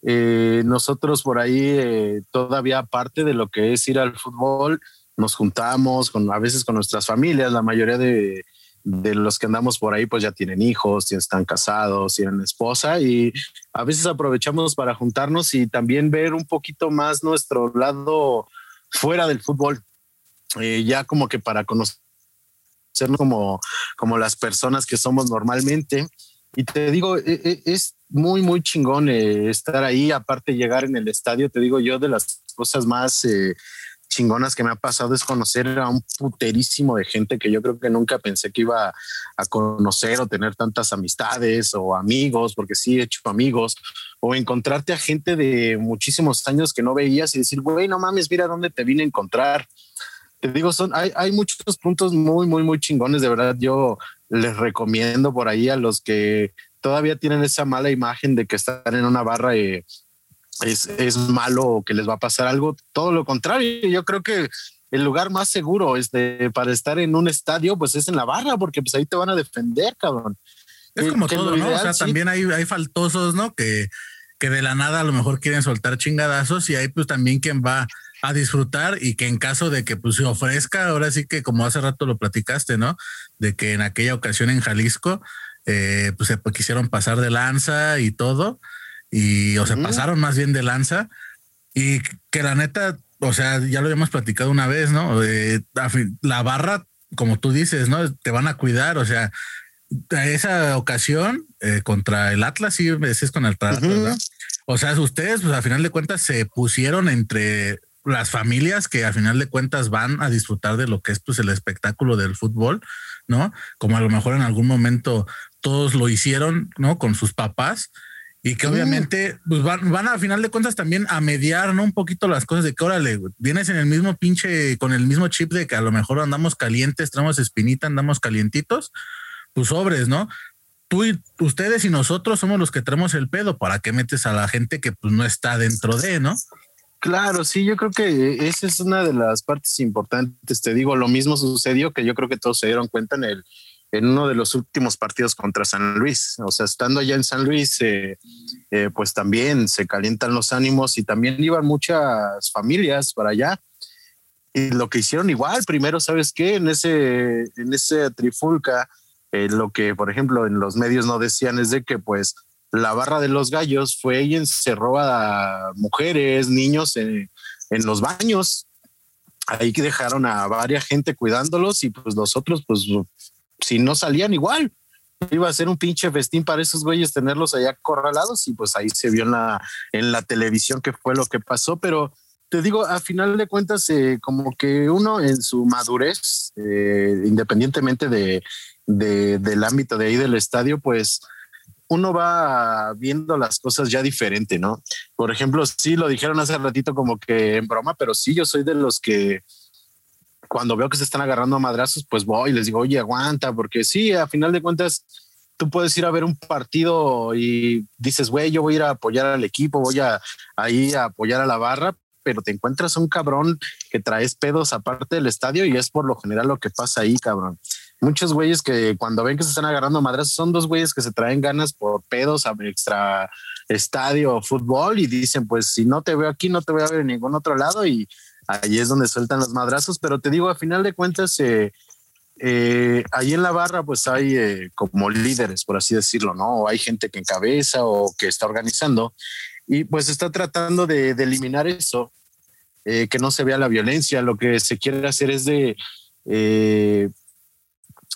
Eh, nosotros por ahí, eh, todavía aparte de lo que es ir al fútbol, nos juntamos con, a veces con nuestras familias, la mayoría de de los que andamos por ahí, pues ya tienen hijos, ya están casados, tienen esposa y a veces aprovechamos para juntarnos y también ver un poquito más nuestro lado fuera del fútbol, eh, ya como que para conocernos como, como las personas que somos normalmente. Y te digo, e, e, es muy, muy chingón eh, estar ahí, aparte llegar en el estadio, te digo yo, de las cosas más... Eh, chingonas que me ha pasado es conocer a un puterísimo de gente que yo creo que nunca pensé que iba a conocer o tener tantas amistades o amigos, porque sí he hecho amigos, o encontrarte a gente de muchísimos años que no veías y decir, güey, no mames, mira dónde te vine a encontrar. Te digo, son, hay, hay muchos puntos muy, muy, muy chingones. De verdad, yo les recomiendo por ahí a los que todavía tienen esa mala imagen de que están en una barra y es, es malo o que les va a pasar algo. Todo lo contrario, yo creo que el lugar más seguro este, para estar en un estadio, pues es en la barra, porque pues ahí te van a defender, cabrón. Es como todo, ¿no? o sea, también hay, hay faltosos, ¿no? Que, que de la nada a lo mejor quieren soltar chingadazos y hay pues también quien va a disfrutar y que en caso de que pues se ofrezca, ahora sí que como hace rato lo platicaste, ¿no? De que en aquella ocasión en Jalisco, eh, pues se quisieron pasar de lanza y todo y, o sea, pasaron más bien de lanza y que la neta, o sea, ya lo habíamos platicado una vez, ¿no? la barra, como tú dices, ¿no? Te van a cuidar, o sea, a esa ocasión eh, contra el Atlas, sí, es con el ¿no? O sea, ustedes, pues a final de cuentas, se pusieron entre las familias que a final de cuentas van a disfrutar de lo que es pues el espectáculo del fútbol, ¿no? Como a lo mejor en algún momento todos lo hicieron, ¿no? Con sus papás y que obviamente pues van, van a final de cuentas también a mediar, ¿no? Un poquito las cosas de que, órale, vienes en el mismo pinche, con el mismo chip de que a lo mejor andamos calientes, traemos espinita, andamos calientitos, pues sobres, ¿no? Tú y ustedes y nosotros somos los que traemos el pedo. ¿Para qué metes a la gente que pues no está dentro de, no? Claro, sí, yo creo que esa es una de las partes importantes. Te digo, lo mismo sucedió que yo creo que todos se dieron cuenta en el, en uno de los últimos partidos contra San Luis. O sea, estando allá en San Luis, eh, eh, pues también se calientan los ánimos y también iban muchas familias para allá. Y lo que hicieron igual, primero, ¿sabes qué? En ese, en ese trifulca, eh, lo que, por ejemplo, en los medios no decían es de que, pues, la barra de los gallos fue y encerró a mujeres, niños en, en los baños. Ahí que dejaron a varias gente cuidándolos y pues los otros, pues si no salían igual. Iba a ser un pinche festín para esos güeyes tenerlos allá acorralados y pues ahí se vio en la, en la televisión que fue lo que pasó, pero te digo, a final de cuentas, eh, como que uno en su madurez, eh, independientemente de, del ámbito de ahí del estadio, pues uno va viendo las cosas ya diferente, ¿no? Por ejemplo, sí lo dijeron hace ratito como que en broma, pero sí, yo soy de los que cuando veo que se están agarrando a madrazos, pues voy y les digo, oye, aguanta, porque sí, a final de cuentas, tú puedes ir a ver un partido y dices, güey, yo voy a ir a apoyar al equipo, voy a ahí a apoyar a la barra, pero te encuentras un cabrón que traes pedos aparte del estadio y es por lo general lo que pasa ahí, cabrón. Muchos güeyes que cuando ven que se están agarrando madrazos son dos güeyes que se traen ganas por pedos a extra estadio o fútbol y dicen, pues si no te veo aquí, no te voy a ver en ningún otro lado y ahí es donde sueltan los madrazos, pero te digo, a final de cuentas, eh, eh, ahí en la barra pues hay eh, como líderes, por así decirlo, ¿no? Hay gente que encabeza o que está organizando y pues está tratando de, eliminar eso, eh, que no se vea la violencia. Lo que se quiere hacer es de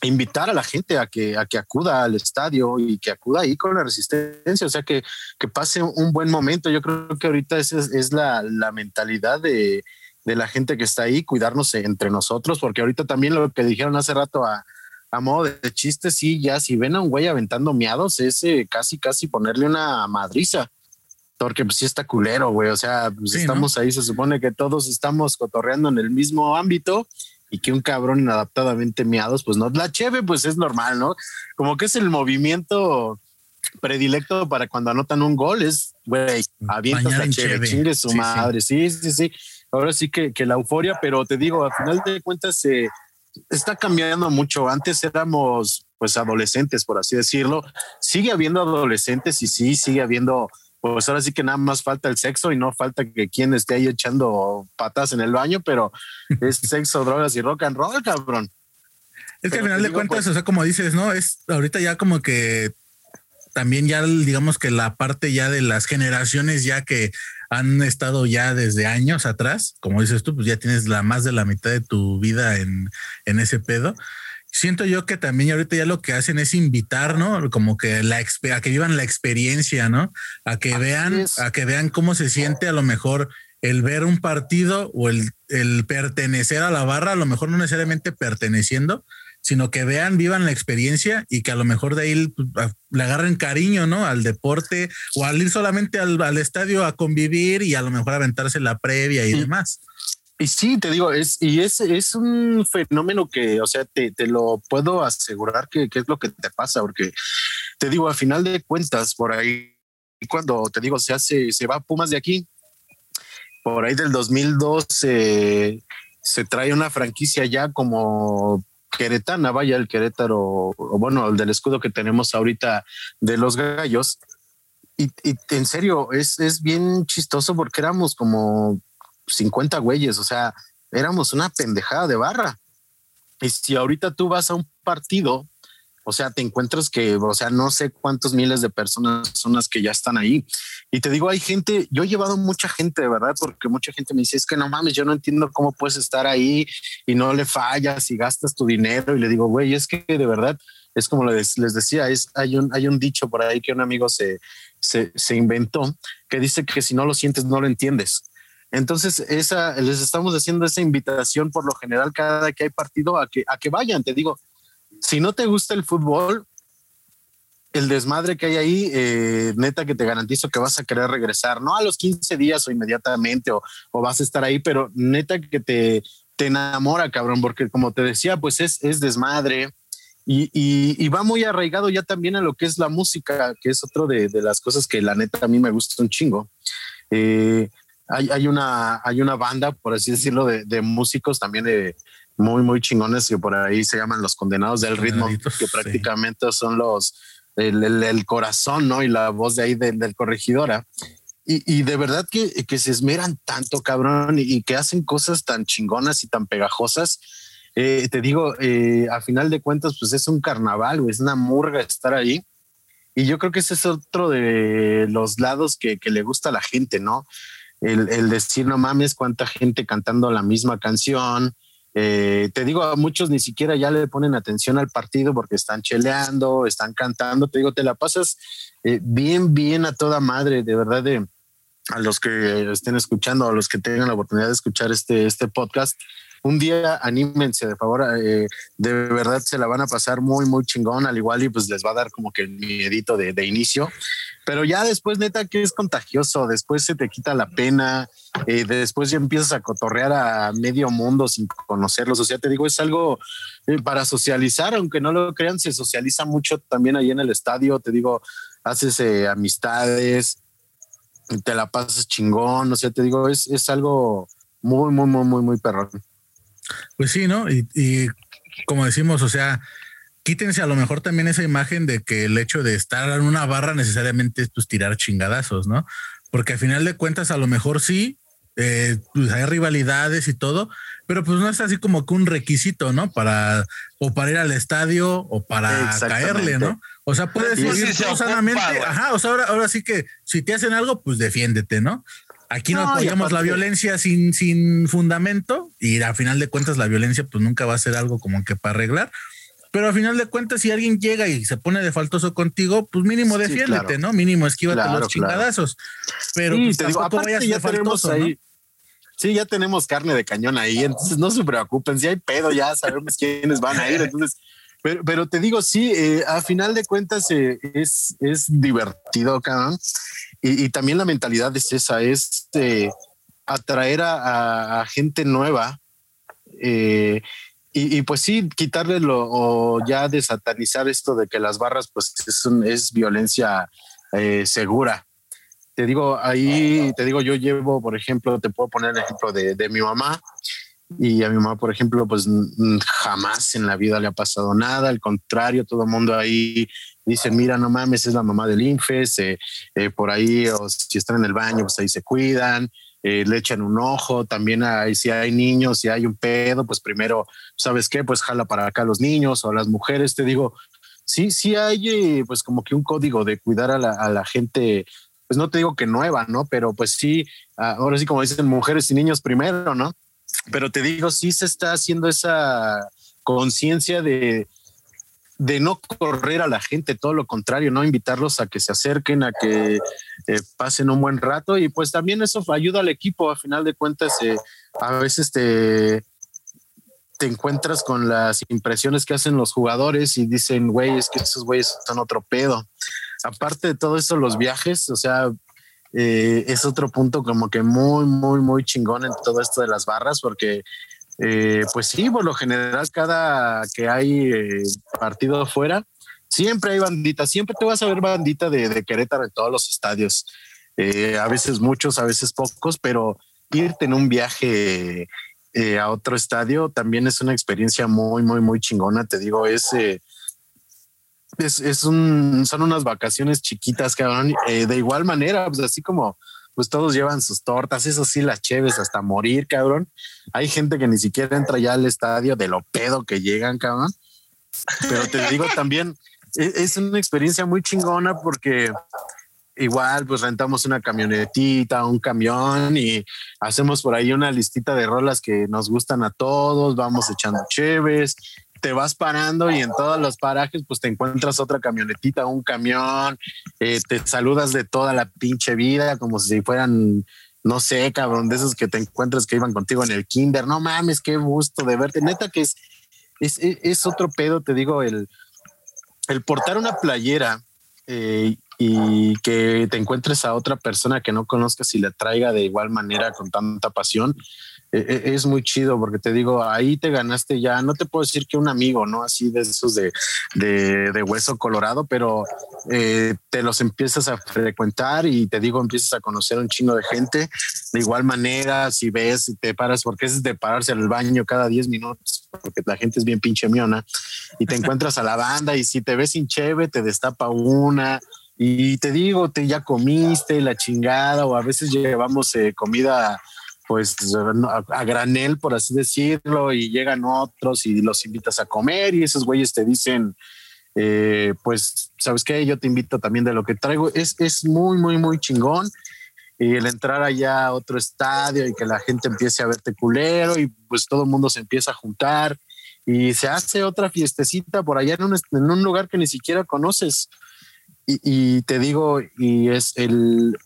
invitar a la gente a que, a que acuda al estadio y que acuda ahí con la resistencia, o sea, que, que pase un buen momento. Yo creo que ahorita esa es, la, la mentalidad de de la gente que está ahí, cuidarnos entre nosotros, porque ahorita también lo que dijeron hace rato a, a modo de chiste, sí, ya si ven a un güey aventando miados, es eh, casi, casi ponerle una madriza, porque pues sí está culero, güey, o sea, pues estamos ahí, se supone que todos estamos cotorreando en el mismo ámbito y que un cabrón inadaptadamente miados, pues no, la cheve, pues es normal, ¿no? Como que es el movimiento predilecto para cuando anotan un gol, es, güey, avientas la cheve, chingue su madre, sí, sí, sí ahora sí que, que la euforia, pero te digo, a final de cuentas se está cambiando mucho. Antes éramos pues adolescentes, por así decirlo. Sigue habiendo adolescentes y sí, sigue habiendo, pues ahora sí que nada más falta el sexo y no falta que quien esté ahí echando patas en el baño, pero es sexo, drogas y rock and roll, cabrón. Es que al final de cuentas, pues o sea, como dices, ¿no? Es ahorita ya como que también ya digamos que la parte ya de las generaciones ya que han estado ya desde años atrás, como dices tú, pues ya tienes la más de la mitad de tu vida en, en ese pedo. Siento yo que también ahorita ya lo que hacen es invitar, ¿no? Como que la a que vivan la experiencia, ¿no? A que vean, a que vean cómo se siente a lo mejor el ver un partido o el, el pertenecer a la barra, a lo mejor no necesariamente perteneciendo, sino que vean, vivan la experiencia y que a lo mejor de ahí pues, le agarren cariño, ¿no? Al deporte o al ir solamente al, estadio a convivir y a lo mejor aventarse la previa y, demás. Y sí, te digo, es, y es, es un fenómeno que, o sea, te, te lo puedo asegurar que, es lo que te pasa, porque te digo, a final de cuentas, por ahí, cuando te digo, se hace, se va Pumas de aquí, por ahí del 2012 se trae una franquicia ya como queretana, vaya el Querétaro, o bueno, el del escudo que tenemos ahorita de los gallos. Y, en serio, es, es bien chistoso porque éramos como 50 güeyes, o sea, éramos una pendejada de barra. Y si ahorita tú vas a un partido o sea, te encuentras que, o sea, no sé cuántos miles de personas son las que ya están ahí. Y te digo, hay gente, yo he llevado mucha gente, de verdad, porque mucha gente me dice, es que no mames, yo no entiendo cómo puedes estar ahí y no le fallas y gastas tu dinero. Y le digo, güey, es que de verdad, es como les, les decía, es, hay, un, hay un dicho por ahí que un amigo se, se, se inventó que dice que si no lo sientes, no lo entiendes. Entonces, esa, les estamos haciendo esa invitación por lo general cada que hay partido a que, a que vayan. Te digo, si no te gusta el fútbol, el desmadre que hay ahí, eh, neta que te garantizo que vas a querer regresar, no a los 15 días o inmediatamente o, vas a estar ahí, pero neta que te, te enamora, cabrón, porque como te decía, pues es, es desmadre y, va muy arraigado ya también a lo que es la música, que es otro de, las cosas que la neta a mí me gusta un chingo. Eh, hay, una, hay una banda, por así decirlo, de, de músicos también de muy, muy chingones que por ahí se llaman los condenados del ritmo, que prácticamente son los, el, corazón, ¿no? Y la voz de ahí del, corregidora. Y, de verdad que, que, se esmeran tanto, cabrón, y, que hacen cosas tan chingonas y tan pegajosas. Eh, te digo, eh, a final de cuentas, pues es un carnaval, es una murga estar ahí. Y yo creo que ese es otro de los lados que, que le gusta a la gente, ¿no? El, el, decir, no mames, cuánta gente cantando la misma canción, eh, te digo, a muchos ni siquiera ya le ponen atención al partido porque están cheleando, están cantando. Te digo, te la pasas eh, bien, bien a toda madre, de verdad, de, a los que estén escuchando, a los que tengan la oportunidad de escuchar este, este podcast. Un día anímense, de favor, eh, de verdad se la van a pasar muy, muy chingón, al igual y pues les va a dar como que el miedito de, inicio, pero ya después neta que es contagioso, después se te quita la pena, eh, después ya empiezas a cotorrear a medio mundo sin conocerlos, o sea, te digo, es algo eh, para socializar, aunque no lo crean, se socializa mucho también ahí en el estadio, te digo, haces amistades, te la pasas chingón, o sea, te digo, es, es algo muy, muy, muy, muy, muy perrón. Pues sí, ¿no? Y, y, como decimos, o sea, quítense a lo mejor también esa imagen de que el hecho de estar en una barra necesariamente es pues tirar chingadazos, ¿no? Porque al final de cuentas, a lo mejor sí, eh, pues hay rivalidades y todo, pero pues no es así como que un requisito, ¿no? Para o para ir al estadio o para caerle, ¿no? O sea, puedes ir sanamente. Ajá, o sea, ahora, ahora sí que si te hacen algo, pues defiéndete, ¿no? Aquí no, apoyamos la violencia sin, sin fundamento y a final de cuentas la violencia pues nunca va a ser algo como que para arreglar. Pero a final de cuentas, si alguien llega y se pone de faltoso contigo, pues mínimo defiéndete, ¿no? Mínimo esquívate los chingadazos. Pero pues, te digo, vayas ya faltoso, ahí. Sí, ya tenemos carne de cañón ahí, entonces no se preocupen, si hay pedo ya sabemos quiénes van a ir, entonces pero, pero, te digo, sí, eh, a final de cuentas eh, es, es divertido, cabrón. Y, y, también la mentalidad es esa, es eh, atraer a, a, gente nueva. Eh, y, y, pues sí, quitarle lo, o ya desatanizar esto de que las barras, pues es, un, es violencia eh, segura. Te digo, ahí, te digo, yo llevo, por ejemplo, te puedo poner el ejemplo de, de mi mamá. Y a mi mamá, por ejemplo, pues jamás en la vida le ha pasado nada, al contrario, todo el mundo ahí dice, mira, no mames, es la mamá del Infes, eh, eh, por ahí, o si están en el baño, pues ahí se cuidan, eh, le echan un ojo, también hay, si hay niños, si hay un pedo, pues primero, ¿sabes qué? Pues jala para acá los niños o las mujeres, te digo, sí, sí hay pues como que un código de cuidar a la, a la gente, pues no te digo que nueva, ¿no? Pero pues sí, ahora sí como dicen mujeres y niños primero, ¿no? pero te digo, sí se está haciendo esa conciencia de, de no correr a la gente, todo lo contrario, no invitarlos a que se acerquen, a que eh, pasen un buen rato y pues también eso ayuda al equipo, a final de cuentas, eh, a veces te, te encuentras con las impresiones que hacen los jugadores y dicen, güey, es que esos güeyes son otro pedo. Aparte de todo eso, los viajes, o sea, eh, es otro punto como que muy, muy, muy chingón en todo esto de las barras, porque eh, pues sí, por lo general cada que hay eh, partido afuera, siempre hay bandita, siempre te vas a ver bandita de, de Querétaro en todos los estadios, eh, a veces muchos, a veces pocos, pero irte en un viaje a otro estadio también es una experiencia muy, muy, muy chingona, te digo, es es, son unas vacaciones chiquitas, cabrón. De igual manera, pues así como pues todos llevan sus tortas, eso sí, las cheves hasta morir, cabrón. Hay gente que ni siquiera entra ya al estadio de lo pedo que llegan, cabrón. Pero te digo también, es, es una experiencia muy chingona porque igual pues rentamos una camionetita, un camión y hacemos por ahí una listita de rolas que nos gustan a todos, vamos echando cheves, te vas parando y en todos los parajes pues te encuentras otra camionetita, un camión, eh, te saludas de toda la pinche vida como si fueran, no sé, cabrón, de esos que te encuentras que iban contigo en el kinder, no mames, qué gusto de verte, neta que es, es, otro pedo, te digo, el, el portar una playera eh, y que te encuentres a otra persona que no conozcas y le traiga de igual manera con tanta pasión, es muy chido porque te digo, ahí te ganaste ya, no te puedo decir que un amigo, ¿no? Así de esos de, de, de hueso colorado, pero eh, te los empiezas a frecuentar y te digo, empiezas a conocer un chingo de gente. De igual manera, si ves y te paras, porque es de pararse al baño cada 10 minutos, porque la gente es bien pinche miona, y te encuentras a la banda y si te ves sin cheve, te destapa una. Y te digo, te ya comiste la chingada, o a veces llevamos eh, comida pues a, granel, por así decirlo, y llegan otros y los invitas a comer y esos güeyes te dicen, eh, pues, ¿sabes qué? Yo te invito también de lo que traigo. Es, es muy, muy, muy chingón. Y el entrar allá a otro estadio y que la gente empiece a verte culero y pues todo el mundo se empieza a juntar y se hace otra fiestecita por allá en un, en un lugar que ni siquiera conoces. Y, y, te digo, y es el,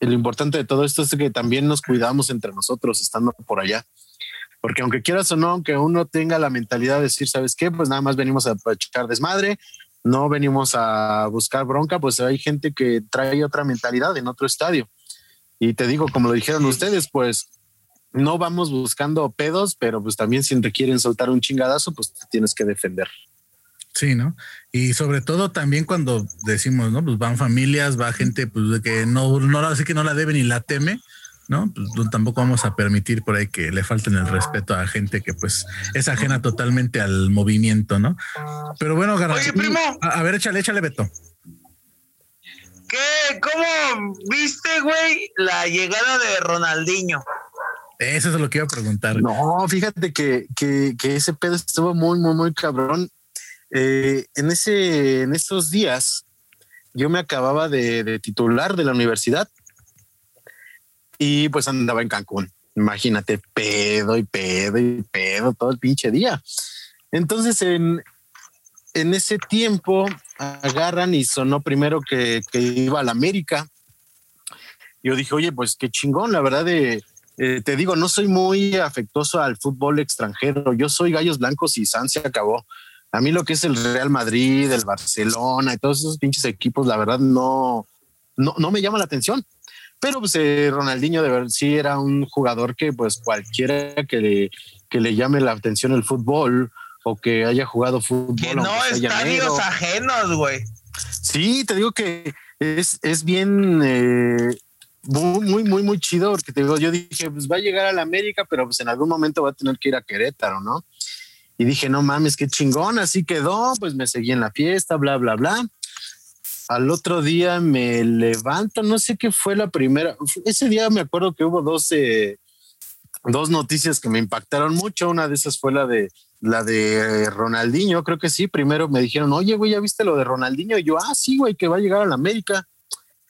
lo importante de todo esto es que también nos cuidamos entre nosotros estando por allá. porque aunque quieras o no, aunque uno tenga la mentalidad de decir, ¿sabes qué? Pues nada más venimos a echar desmadre, no venimos a buscar bronca, pues hay gente que trae otra mentalidad en otro estadio. Y te digo, como lo dijeron ustedes, pues no vamos buscando pedos, pero pues también si te quieren soltar un chingadazo, pues tienes que defender. Sí, ¿no? Y sobre todo también cuando decimos, ¿no? Pues van familias, va gente pues de que no, no así que no la debe ni la teme, ¿no? Pues tampoco vamos a permitir por ahí que le falten el respeto a gente que pues es ajena totalmente al movimiento, ¿no? Pero bueno, Oye, primo. A, ver, échale, échale, Beto. ¿Qué? ¿Cómo viste, güey, la llegada de Ronaldinho? Eso es lo que iba a preguntar. No, fíjate que, que, que ese pedo estuvo muy, muy, muy cabrón. Eh, en, ese, en esos días, yo me acababa de, titular de la universidad y pues andaba en Cancún. Imagínate, pedo y pedo y pedo todo el pinche día. Entonces, en, en ese tiempo agarran y sonó primero que, iba a la América. Yo dije, oye, pues qué chingón, la verdad de, eh, te digo, no soy muy afectuoso al fútbol extranjero. Yo soy Gallos Blancos y San se acabó. A mí lo que es el Real Madrid, el Barcelona y todos esos pinches equipos, la verdad no, no, no me llama la atención. Pero pues eh, Ronaldinho de verdad sí era un jugador que pues cualquiera que le, que le llame la atención el fútbol o que haya jugado fútbol. Que no estadios ajenos, güey. Sí, te digo que es, es bien eh, muy, muy, muy, muy chido porque te digo, yo dije, pues va a llegar a la América, pero pues en algún momento va a tener que ir a Querétaro, ¿no? Y dije, no mames, qué chingón, así quedó, pues me seguí en la fiesta, bla, bla, bla. Al otro día me levanto, no sé qué fue la primera. Ese día me acuerdo que hubo dos, dos noticias que me impactaron mucho. Una de esas fue la de la de Ronaldinho, creo que sí. Primero me dijeron, oye, güey, ¿ya viste lo de Ronaldinho? Y yo, ah, sí, güey, que va a llegar a la América.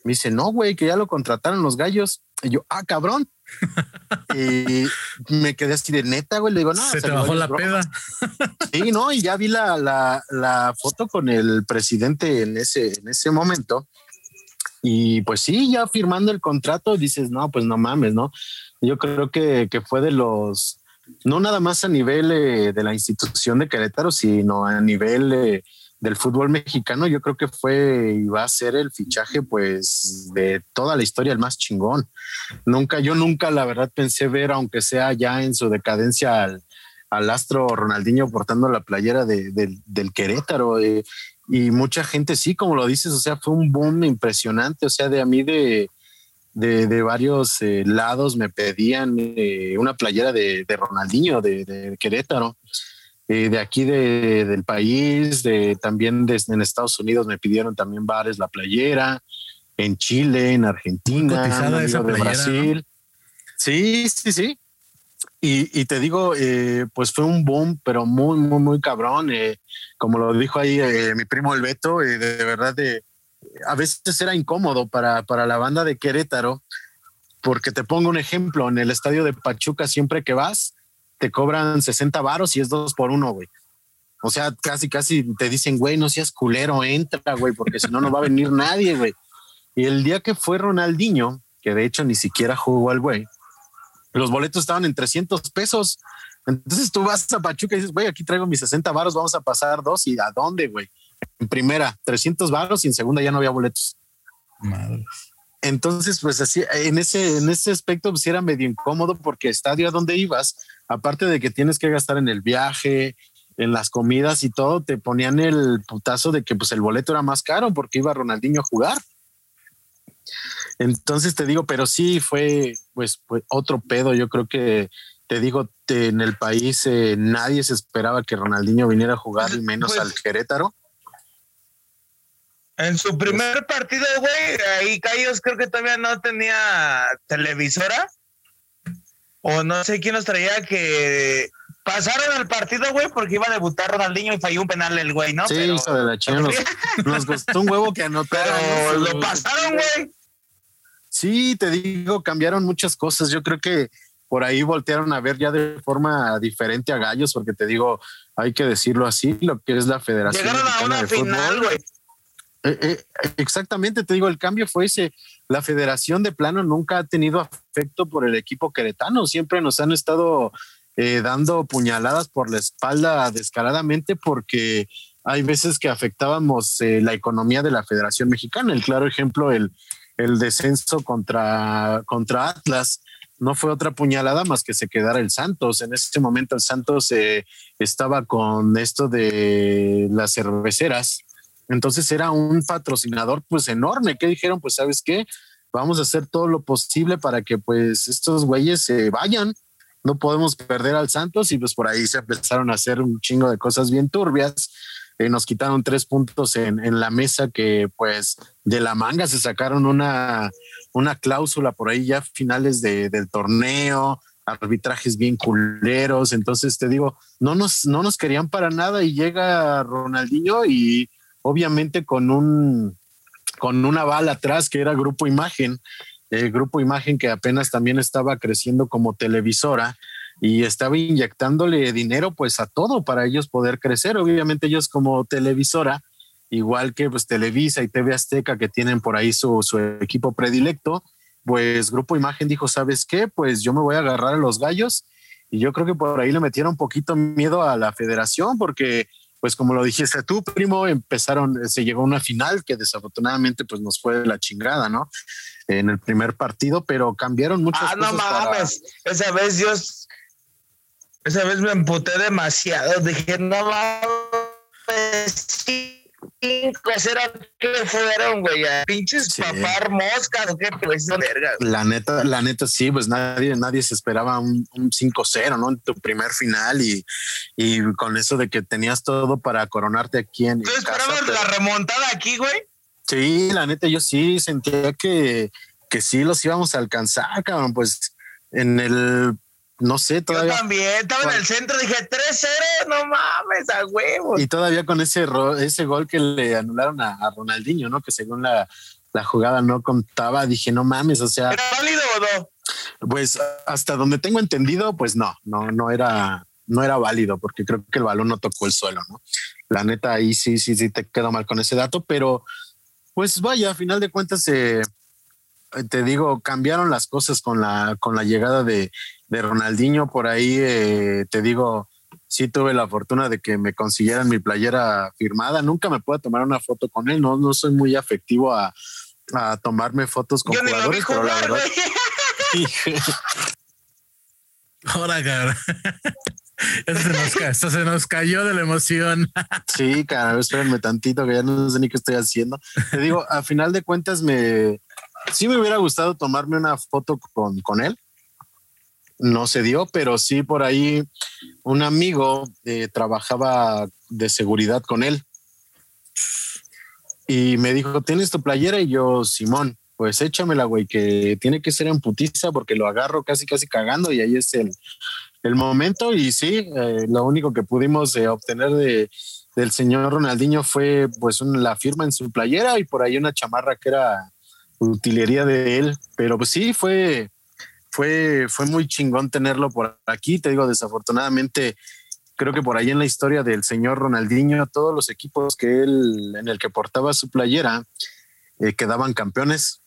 Me dice, no, güey, que ya lo contrataron los gallos. Y yo, ah, cabrón. y me quedé así de neta, güey. Le digo, no. Se te bajó la peda. sí, no, y ya vi la, la, la, foto con el presidente en ese, en ese momento. Y pues sí, ya firmando el contrato, dices, no, pues no mames, ¿no? Yo creo que, que fue de los, no nada más a nivel eh, de la institución de Querétaro, sino a nivel eh, del fútbol mexicano, yo creo que fue y va a ser el fichaje, pues, de toda la historia, el más chingón. Nunca, yo nunca, la verdad, pensé ver, aunque sea ya en su decadencia, al, astro Ronaldinho portando la playera del Querétaro. Eh, y mucha gente, sí, como lo dices, o sea, fue un boom impresionante. O sea, de a mí de, de, varios eh, lados me pedían eh, una playera de, Ronaldinho, de, Querétaro. Eh, de aquí del país, de también en Estados Unidos me pidieron también bares la playera, en Chile, en Argentina, en Brasil. Sí, sí, sí. Y, te digo, eh, pues fue un boom, pero muy, muy, muy cabrón. Eh, como lo dijo ahí mi primo El Beto, de, verdad, de, a veces era incómodo para, para la banda de Querétaro, porque te pongo un ejemplo, en el estadio de Pachuca siempre que vas, te cobran 60 varos y es dos por uno, güey. O sea, casi, casi te dicen, güey, no seas culero, entra, güey, porque si no, no va a venir nadie, güey. Y el día que fue Ronaldinho, que de hecho ni siquiera jugó al güey, los boletos estaban en 300 pesos. Entonces tú vas a Pachuca y dices, güey, aquí traigo mis 60 varos, vamos a pasar dos. ¿Y a dónde, güey? En primera, 300 varos y en segunda ya no había boletos. Madre. Entonces, pues así, en ese, en ese aspecto, pues era medio incómodo porque estadio a donde ibas, aparte de que tienes que gastar en el viaje, en las comidas y todo, te ponían el putazo de que pues el boleto era más caro porque iba Ronaldinho a jugar. Entonces te digo, pero sí fue pues, otro pedo. Yo creo que te digo, en el país eh, nadie se esperaba que Ronaldinho viniera a jugar, y menos pues al Querétaro. En su primer partido, güey, ahí Cayos creo que todavía no tenía televisora. O no sé quién nos traía que pasaron el partido, güey, porque iba a debutar Ronaldinho y falló un penal el güey, ¿no? Sí, hijo de la chingada. Nos, costó un huevo que anotara. Pero lo pasaron, güey. Sí, te digo, cambiaron muchas cosas. Yo creo que por ahí voltearon a ver ya de forma diferente a Gallos, porque te digo, hay que decirlo así, lo que es la Federación. Llegaron a una final, güey. Eh, eh, exactamente, te digo, el cambio fue ese. La federación de plano nunca ha tenido afecto por el equipo queretano, siempre nos han estado eh, dando puñaladas por la espalda descaradamente porque hay veces que afectábamos eh, la economía de la Federación Mexicana. El claro ejemplo, el, el descenso contra, contra Atlas no fue otra puñalada más que se quedara el Santos. En ese momento el Santos eh, estaba con esto de las cerveceras. Entonces era un patrocinador pues enorme que dijeron, pues sabes qué, vamos a hacer todo lo posible para que pues estos güeyes se vayan. No podemos perder al Santos y pues por ahí se empezaron a hacer un chingo de cosas bien turbias. Eh, nos quitaron tres puntos en, en, la mesa que pues de la manga se sacaron una, una cláusula por ahí ya finales de, del torneo, arbitrajes bien culeros. Entonces te digo, no nos, no nos querían para nada y llega Ronaldinho y obviamente con un con una bala atrás que era Grupo Imagen, el Grupo Imagen que apenas también estaba creciendo como televisora y estaba inyectándole dinero pues a todo para ellos poder crecer. Obviamente ellos como televisora, igual que pues Televisa y TV Azteca que tienen por ahí su, su equipo predilecto, pues Grupo Imagen dijo, ¿sabes qué? Pues yo me voy a agarrar a los gallos y yo creo que por ahí le metieron un poquito miedo a la federación porque pues como lo dijiste tú, primo, empezaron, se llegó a una final que desafortunadamente pues nos fue la chingada, ¿no? En el primer partido, pero cambiaron muchas ah, no mames, esa vez yo esa vez me emputé demasiado. Dije, no mames, cinco eran que fueron, güey, pinches papar moscas, qué pues verga. La neta, la neta, sí, pues nadie, nadie se esperaba un, un 5-0, ¿no? En tu primer final y, y con eso de que tenías todo para coronarte aquí en. ¿Tú esperabas la remontada aquí, güey? Sí, la neta, yo sí sentía que, que sí los íbamos a alcanzar, cabrón, pues en el no sé, todavía. Yo también, estaba en el centro, dije 3-0, no mames, a huevo. Y todavía con ese, ese gol que le anularon a, a Ronaldinho, ¿no? Que según la, la, jugada no contaba, dije, no mames, o sea. ¿Era válido o no? Pues hasta donde tengo entendido, pues no, no, no era, no era válido, porque creo que el balón no tocó el suelo, ¿no? La neta, ahí sí, sí, sí te quedo mal con ese dato, pero pues vaya, a final de cuentas, eh, te digo, cambiaron las cosas con la, con la llegada de, de Ronaldinho. Por ahí, eh, te digo, sí tuve la fortuna de que me consiguieran mi playera firmada. Nunca me puedo tomar una foto con él, no, no soy muy afectivo a, a tomarme fotos con Yo jugadores, pero la verdad. Ahora, cabrón. Esto se, nos, esto se nos cayó de la emoción. Sí, cara, espérenme tantito que ya no sé ni qué estoy haciendo. Te digo, a final de cuentas me sí me hubiera gustado tomarme una foto con, con él. No se dio, pero sí por ahí un amigo eh, trabajaba de seguridad con él. Y me dijo, ¿tienes tu playera? Y yo, Simón, pues échamela, güey, que tiene que ser en putiza porque lo agarro casi, casi cagando y ahí es el, el momento. Y sí, eh, lo único que pudimos eh, obtener de, del señor Ronaldinho fue pues un, la firma en su playera y por ahí una chamarra que era utilería de él, pero pues sí, fue, fue, fue muy chingón tenerlo por aquí. Te digo, desafortunadamente, creo que por ahí en la historia del señor Ronaldinho, todos los equipos que él, en el que portaba su playera, eh, quedaban campeones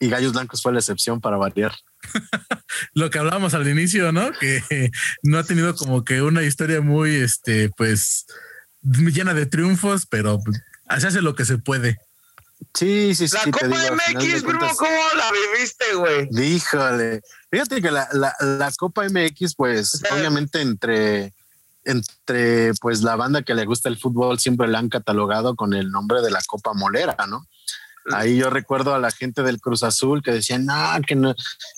y Gallos Blancos fue la excepción para variar. Lo que hablábamos al inicio, ¿no? Que no ha tenido como que una historia muy, este, pues, llena de triunfos, pero se hace lo que se puede. Sí, sí, la sí. Copa MX, primo, ¿cómo la viviste, güey? Díjole. Fíjate que la, la, la Copa MX, pues, obviamente entre, entre pues la banda que le gusta el fútbol siempre la han catalogado con el nombre de la Copa Molera, ¿no? Ahí yo recuerdo a la gente del Cruz Azul que decían, no, que no,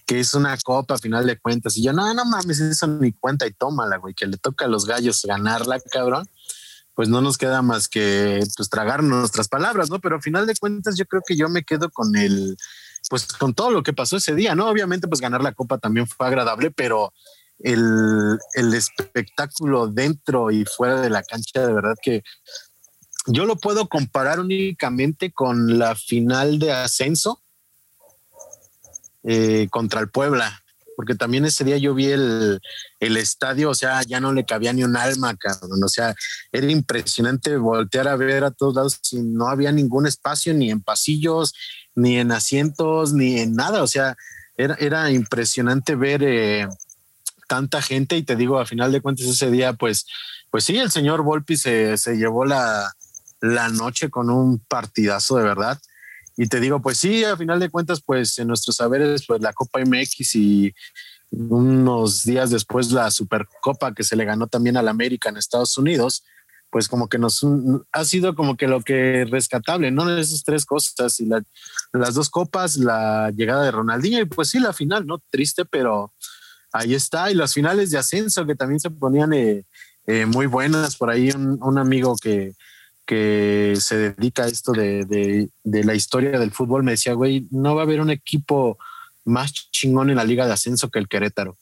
que es una copa a final de cuentas. Y yo, no, no mames, eso ni cuenta y tómala, güey, que le toca a los gallos ganarla, cabrón pues no nos queda más que pues tragar nuestras palabras, ¿no? Pero al final de cuentas yo creo que yo me quedo con el, pues con todo lo que pasó ese día, ¿no? Obviamente pues ganar la copa también fue agradable, pero el, el espectáculo dentro y fuera de la cancha, de verdad que yo lo puedo comparar únicamente con la final de ascenso eh, contra el Puebla porque también ese día yo vi el, el, estadio, o sea, ya no le cabía ni un alma, cabrón. O sea, era impresionante voltear a ver a todos lados y no había ningún espacio, ni en pasillos, ni en asientos, ni en nada. O sea, era, era impresionante ver eh, tanta gente y te digo, a final de cuentas ese día, pues, pues sí, el señor Volpi se, se llevó la, la noche con un partidazo de verdad. Y te digo, pues sí, a final de cuentas, pues en nuestros saberes, pues la Copa MX y unos días después la Supercopa que se le ganó también al América en Estados Unidos, pues como que nos ha sido como que lo que rescatable, ¿no? Esas tres cosas y las dos copas, la llegada de Ronaldinho y pues sí, la final, ¿no? Triste, pero ahí está. Y las finales de ascenso que también se ponían eh, eh, muy buenas. Por ahí un, amigo que, que se dedica a esto de, de, la historia del fútbol me decía, güey, no va a haber un equipo más chingón en la liga de ascenso que el Querétaro.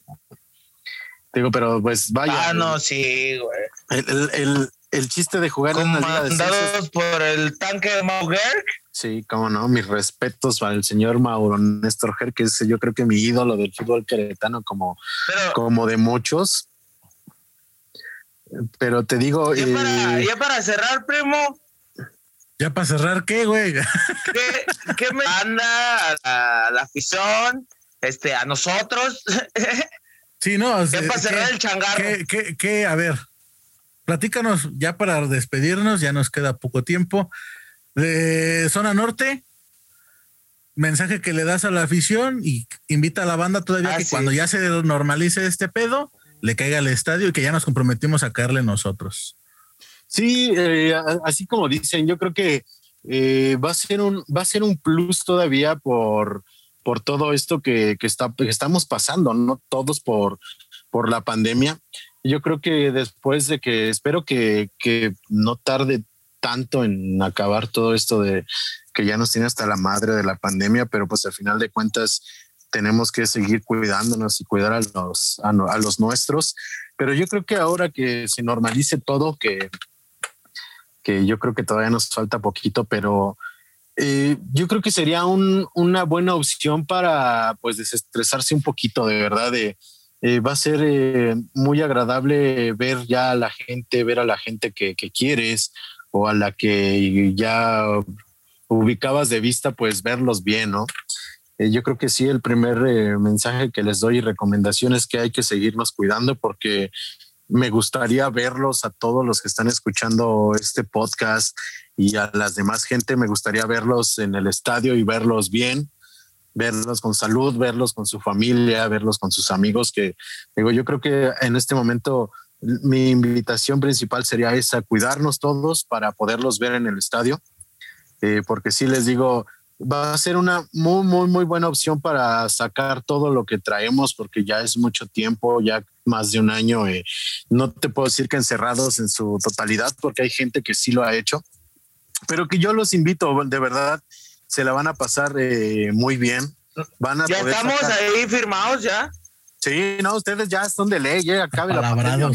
Digo, pero pues vaya. Ah, no, sí, güey. el, el chiste de jugar en la Liga de por el tanque de Mauger. Sí, cómo no, mis respetos para el señor Mauro Néstor Ger, que es yo creo que mi ídolo del fútbol queretano, como, como de muchos. Pero te digo. Ya, para, eh, para cerrar, primo. ¿Ya para cerrar qué, güey? ¿Qué, qué me manda a la, afición? Este, a nosotros. Sí, no. ¿Qué para cerrar el changarro? ¿qué, qué, qué, a ver, platícanos ya para despedirnos, ya nos queda poco tiempo. De zona norte, mensaje que le das a la afición y invita a la banda todavía ah, que cuando ya se normalice este pedo, le caiga al estadio y que ya nos comprometimos a caerle nosotros. Sí, eh, así como dicen, yo creo que eh, va a ser un va a ser un plus todavía por por todo esto que, que, está, que estamos pasando, no todos por por la pandemia yo creo que después de que espero que, no tarde tanto en acabar todo esto de que ya nos tiene hasta la madre de la pandemia, pero pues al final de cuentas tenemos que seguir cuidándonos y cuidar a los, a, los nuestros. Pero yo creo que ahora que se normalice todo, que, que yo creo que todavía nos falta poquito, pero eh, yo creo que sería una buena opción para pues desestresarse un poquito de verdad de eh, va a ser eh, muy agradable ver ya a la gente, ver a la gente que, quieres o a la que ya ubicabas de vista, pues verlos bien, ¿no? Eh, yo creo que sí, el primer mensaje que les doy y recomendación es que hay que seguirnos cuidando porque me gustaría verlos a todos los que están escuchando este podcast y a las demás gente, me gustaría verlos en el estadio y verlos bien, verlos con salud, verlos con su familia, verlos con sus amigos, que digo, yo creo que en este momento mi invitación principal sería esa, cuidarnos todos para poderlos ver en el estadio, eh, porque sí les digo, va a ser una muy, muy, muy buena opción para sacar todo lo que traemos, porque ya es mucho tiempo, ya más de un año, eh, no te puedo decir que encerrados en su totalidad, porque hay gente que sí lo ha hecho, pero que yo los invito, de verdad, se la van a pasar eh, muy bien. Van a ya estamos ahí firmados ya. Sí, no, ustedes ya son de ley, ya acabe la pandemia, no.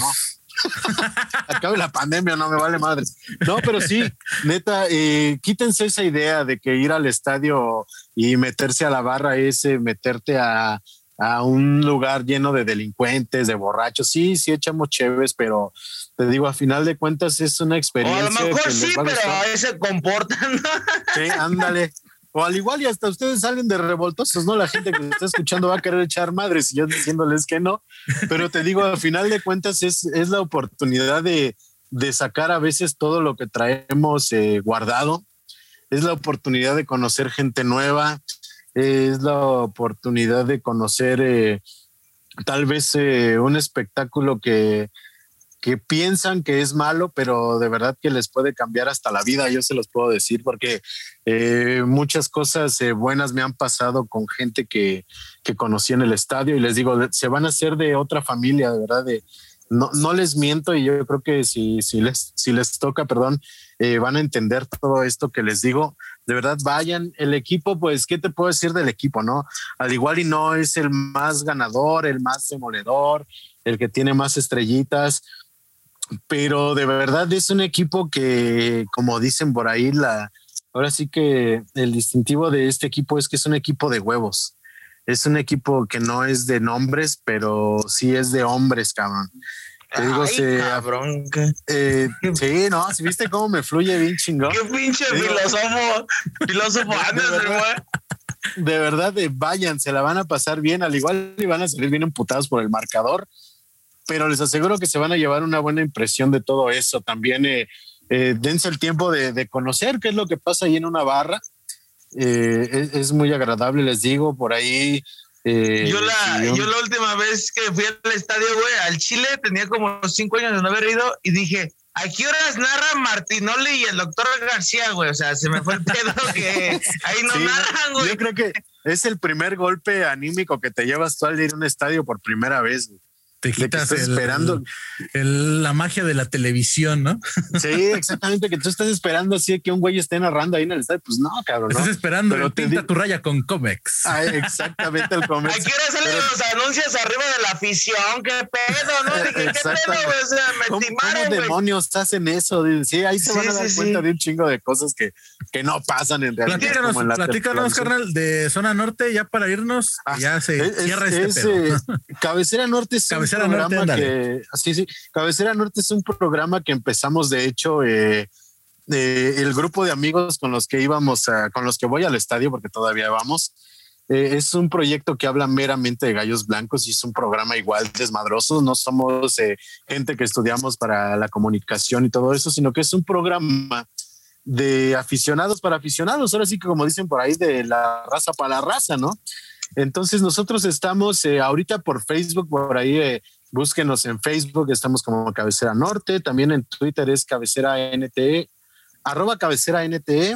Acabe la pandemia, no me vale madre. No, pero sí, neta, eh, quítense esa idea de que ir al estadio y meterse a la barra es meterte a, a un lugar lleno de delincuentes, de borrachos. Sí, sí echamos chéves, pero te digo, a final de cuentas es una experiencia. a lo mejor sí, pero a veces comportan. Sí, ándale. O al igual y hasta ustedes salen de revoltosos, ¿no? La gente que está escuchando va a querer echar madres y yo diciéndoles que no. Pero te digo, a final de cuentas es, es la oportunidad de, de, sacar a veces todo lo que traemos eh, guardado. Es la oportunidad de conocer gente nueva. Es la oportunidad de conocer eh, tal vez eh, un espectáculo que, que piensan que es malo, pero de verdad que les puede cambiar hasta la vida, yo se los puedo decir, porque eh, muchas cosas eh, buenas me han pasado con gente que, que conocí en el estadio y les digo, se van a hacer de otra familia, de verdad, de, no, no les miento y yo creo que si, si, les, si les toca, perdón, eh, van a entender todo esto que les digo. De verdad, vayan. El equipo, pues, ¿qué te puedo decir del equipo, no? Al igual y no es el más ganador, el más demoledor, el que tiene más estrellitas, pero de verdad es un equipo que, como dicen por ahí, la, ahora sí que el distintivo de este equipo es que es un equipo de huevos. Es un equipo que no es de nombres, pero sí es de hombres, cabrón. Te digo, se, cabrón. Eh, sí, no, si viste cómo me fluye bien chingón. Qué pinche filósofo, filósofo andas, de verdad, de vayan, se la van a pasar bien, al igual y van a salir bien emputados por el marcador, pero les aseguro que se van a llevar una buena impresión de todo eso. También eh, eh, dense el tiempo de, conocer qué es lo que pasa ahí en una barra. Eh, es, muy agradable, les digo, por ahí. yo, la, yo la última vez que fui al estadio, güey, al Chile, tenía como cinco años de no haber ido y dije, ¿A qué horas narra Martinoli y el doctor García, güey? O sea, se me fue el pedo que ahí no narran, güey. Yo creo que es el primer golpe anímico que te llevas tú al ir a un estadio por primera vez. Güey te quitas esperando la magia de la televisión, ¿no? Sí, exactamente, que tú estás esperando así que un güey esté narrando ahí en el estadio, pues no, cabrón. Estás esperando, pero te pinta tu raya con Comex. Ah, exactamente, el Comex. Aquí ahora salen los anuncios arriba de la afición, qué pedo, ¿no? Dije, qué pedo, o sea, me ¿Cómo, ¿cómo demonios hacen eso? Sí, ahí se van a dar cuenta de un chingo de cosas que, que no pasan en realidad. Platícanos, platícanos carnal, de zona norte, ya para irnos, ah, ya se cierra este pedo. Eh, cabecera norte es Cabecera Norte, que, sí, sí, Cabecera Norte es un programa que empezamos, de hecho, eh, el grupo de amigos con los que íbamos, con los que voy al estadio, porque todavía vamos, eh, es un proyecto que habla meramente de gallos blancos y es un programa igual desmadroso. No somos eh, gente que estudiamos para la comunicación y todo eso, sino que es un programa de aficionados para aficionados. Ahora sí que como dicen por ahí, de la raza para la raza, ¿no? Entonces nosotros estamos ahorita por Facebook, por ahí Búsquenos en Facebook, estamos como Cabecera Norte, también en Twitter es Cabecera NTE, arroba Cabecera NTE.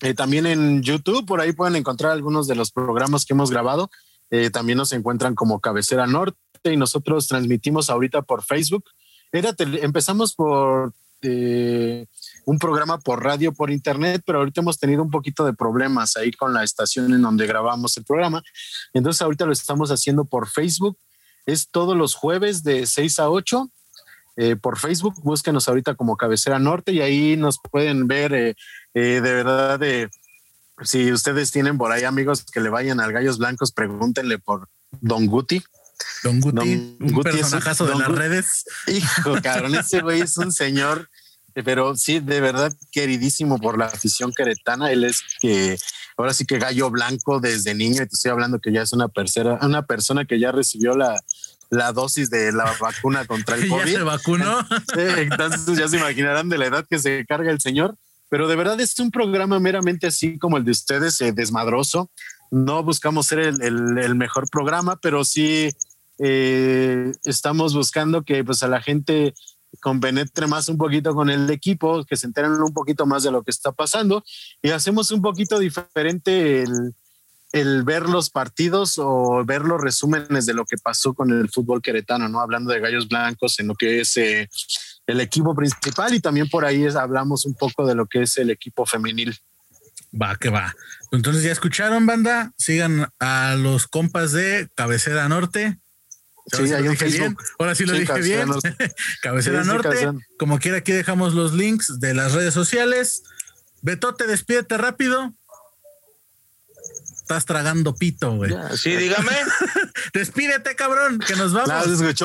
Eh, también en YouTube, por ahí pueden encontrar algunos de los programas que hemos grabado. Eh, también nos encuentran como Cabecera Norte y nosotros transmitimos ahorita por Facebook. Era empezamos por eh, un programa por radio, por internet, pero ahorita hemos tenido un poquito de problemas ahí con la estación en donde grabamos el programa. Entonces ahorita lo estamos haciendo por Facebook es todos los jueves de 6 a 8 eh, por Facebook. Búsquenos ahorita como Cabecera Norte y ahí nos pueden ver eh, eh, de verdad. si ustedes tienen por ahí amigos que le vayan al Gallos Blancos, pregúntenle por Don Guti. Don Guti, un Guti personajazo de las redes. Hijo, cabrón, ese güey es un señor pero sí, de verdad queridísimo por la afición queretana. Él es que ahora sí que gallo blanco desde niño, y te estoy hablando que ya es una, persona, una persona que ya recibió la, la dosis de la vacuna contra el COVID. ¿Ya se vacunó? entonces ya se imaginarán de la edad que se carga el señor. Pero de verdad es un programa meramente así como el de ustedes, eh, desmadroso. No buscamos ser el, el, mejor programa, pero sí eh, estamos buscando que pues a la gente compenetre más un poquito con el equipo, que se enteren un poquito más de lo que está pasando y hacemos un poquito diferente el, el ver los partidos o ver los resúmenes de lo que pasó con el fútbol queretano, ¿no? Hablando de gallos blancos en lo que es eh, el equipo principal y también por ahí hablamos un poco de lo que es el equipo femenil. Va, que va. Entonces ya escucharon, banda. Sigan a los compas de Cabecera Norte. Sí, hay bien. Ahora sí lo dije bien. Cabecera Norte. Como quiera, aquí dejamos los links de las redes sociales. Betote, despídete rápido. Estás tragando pito, güey. Sí, dígame. Despídete, cabrón, que nos vamos.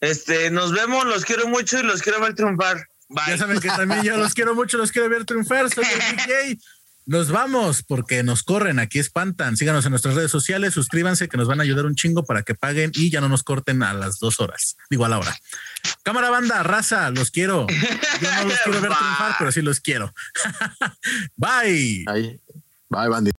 este, nos vemos, los quiero mucho y los quiero ver triunfar. Ya saben que también yo los quiero mucho, los quiero ver triunfar. Soy el DJ. Nos vamos porque nos corren, aquí espantan. Síganos en nuestras redes sociales, suscríbanse que nos van a ayudar un chingo para que paguen y ya no nos corten a las dos horas. Digo a la hora. Cámara banda, raza, los quiero. Yo no los quiero ver triunfar, pero sí los quiero. Bye. Bye, bandito.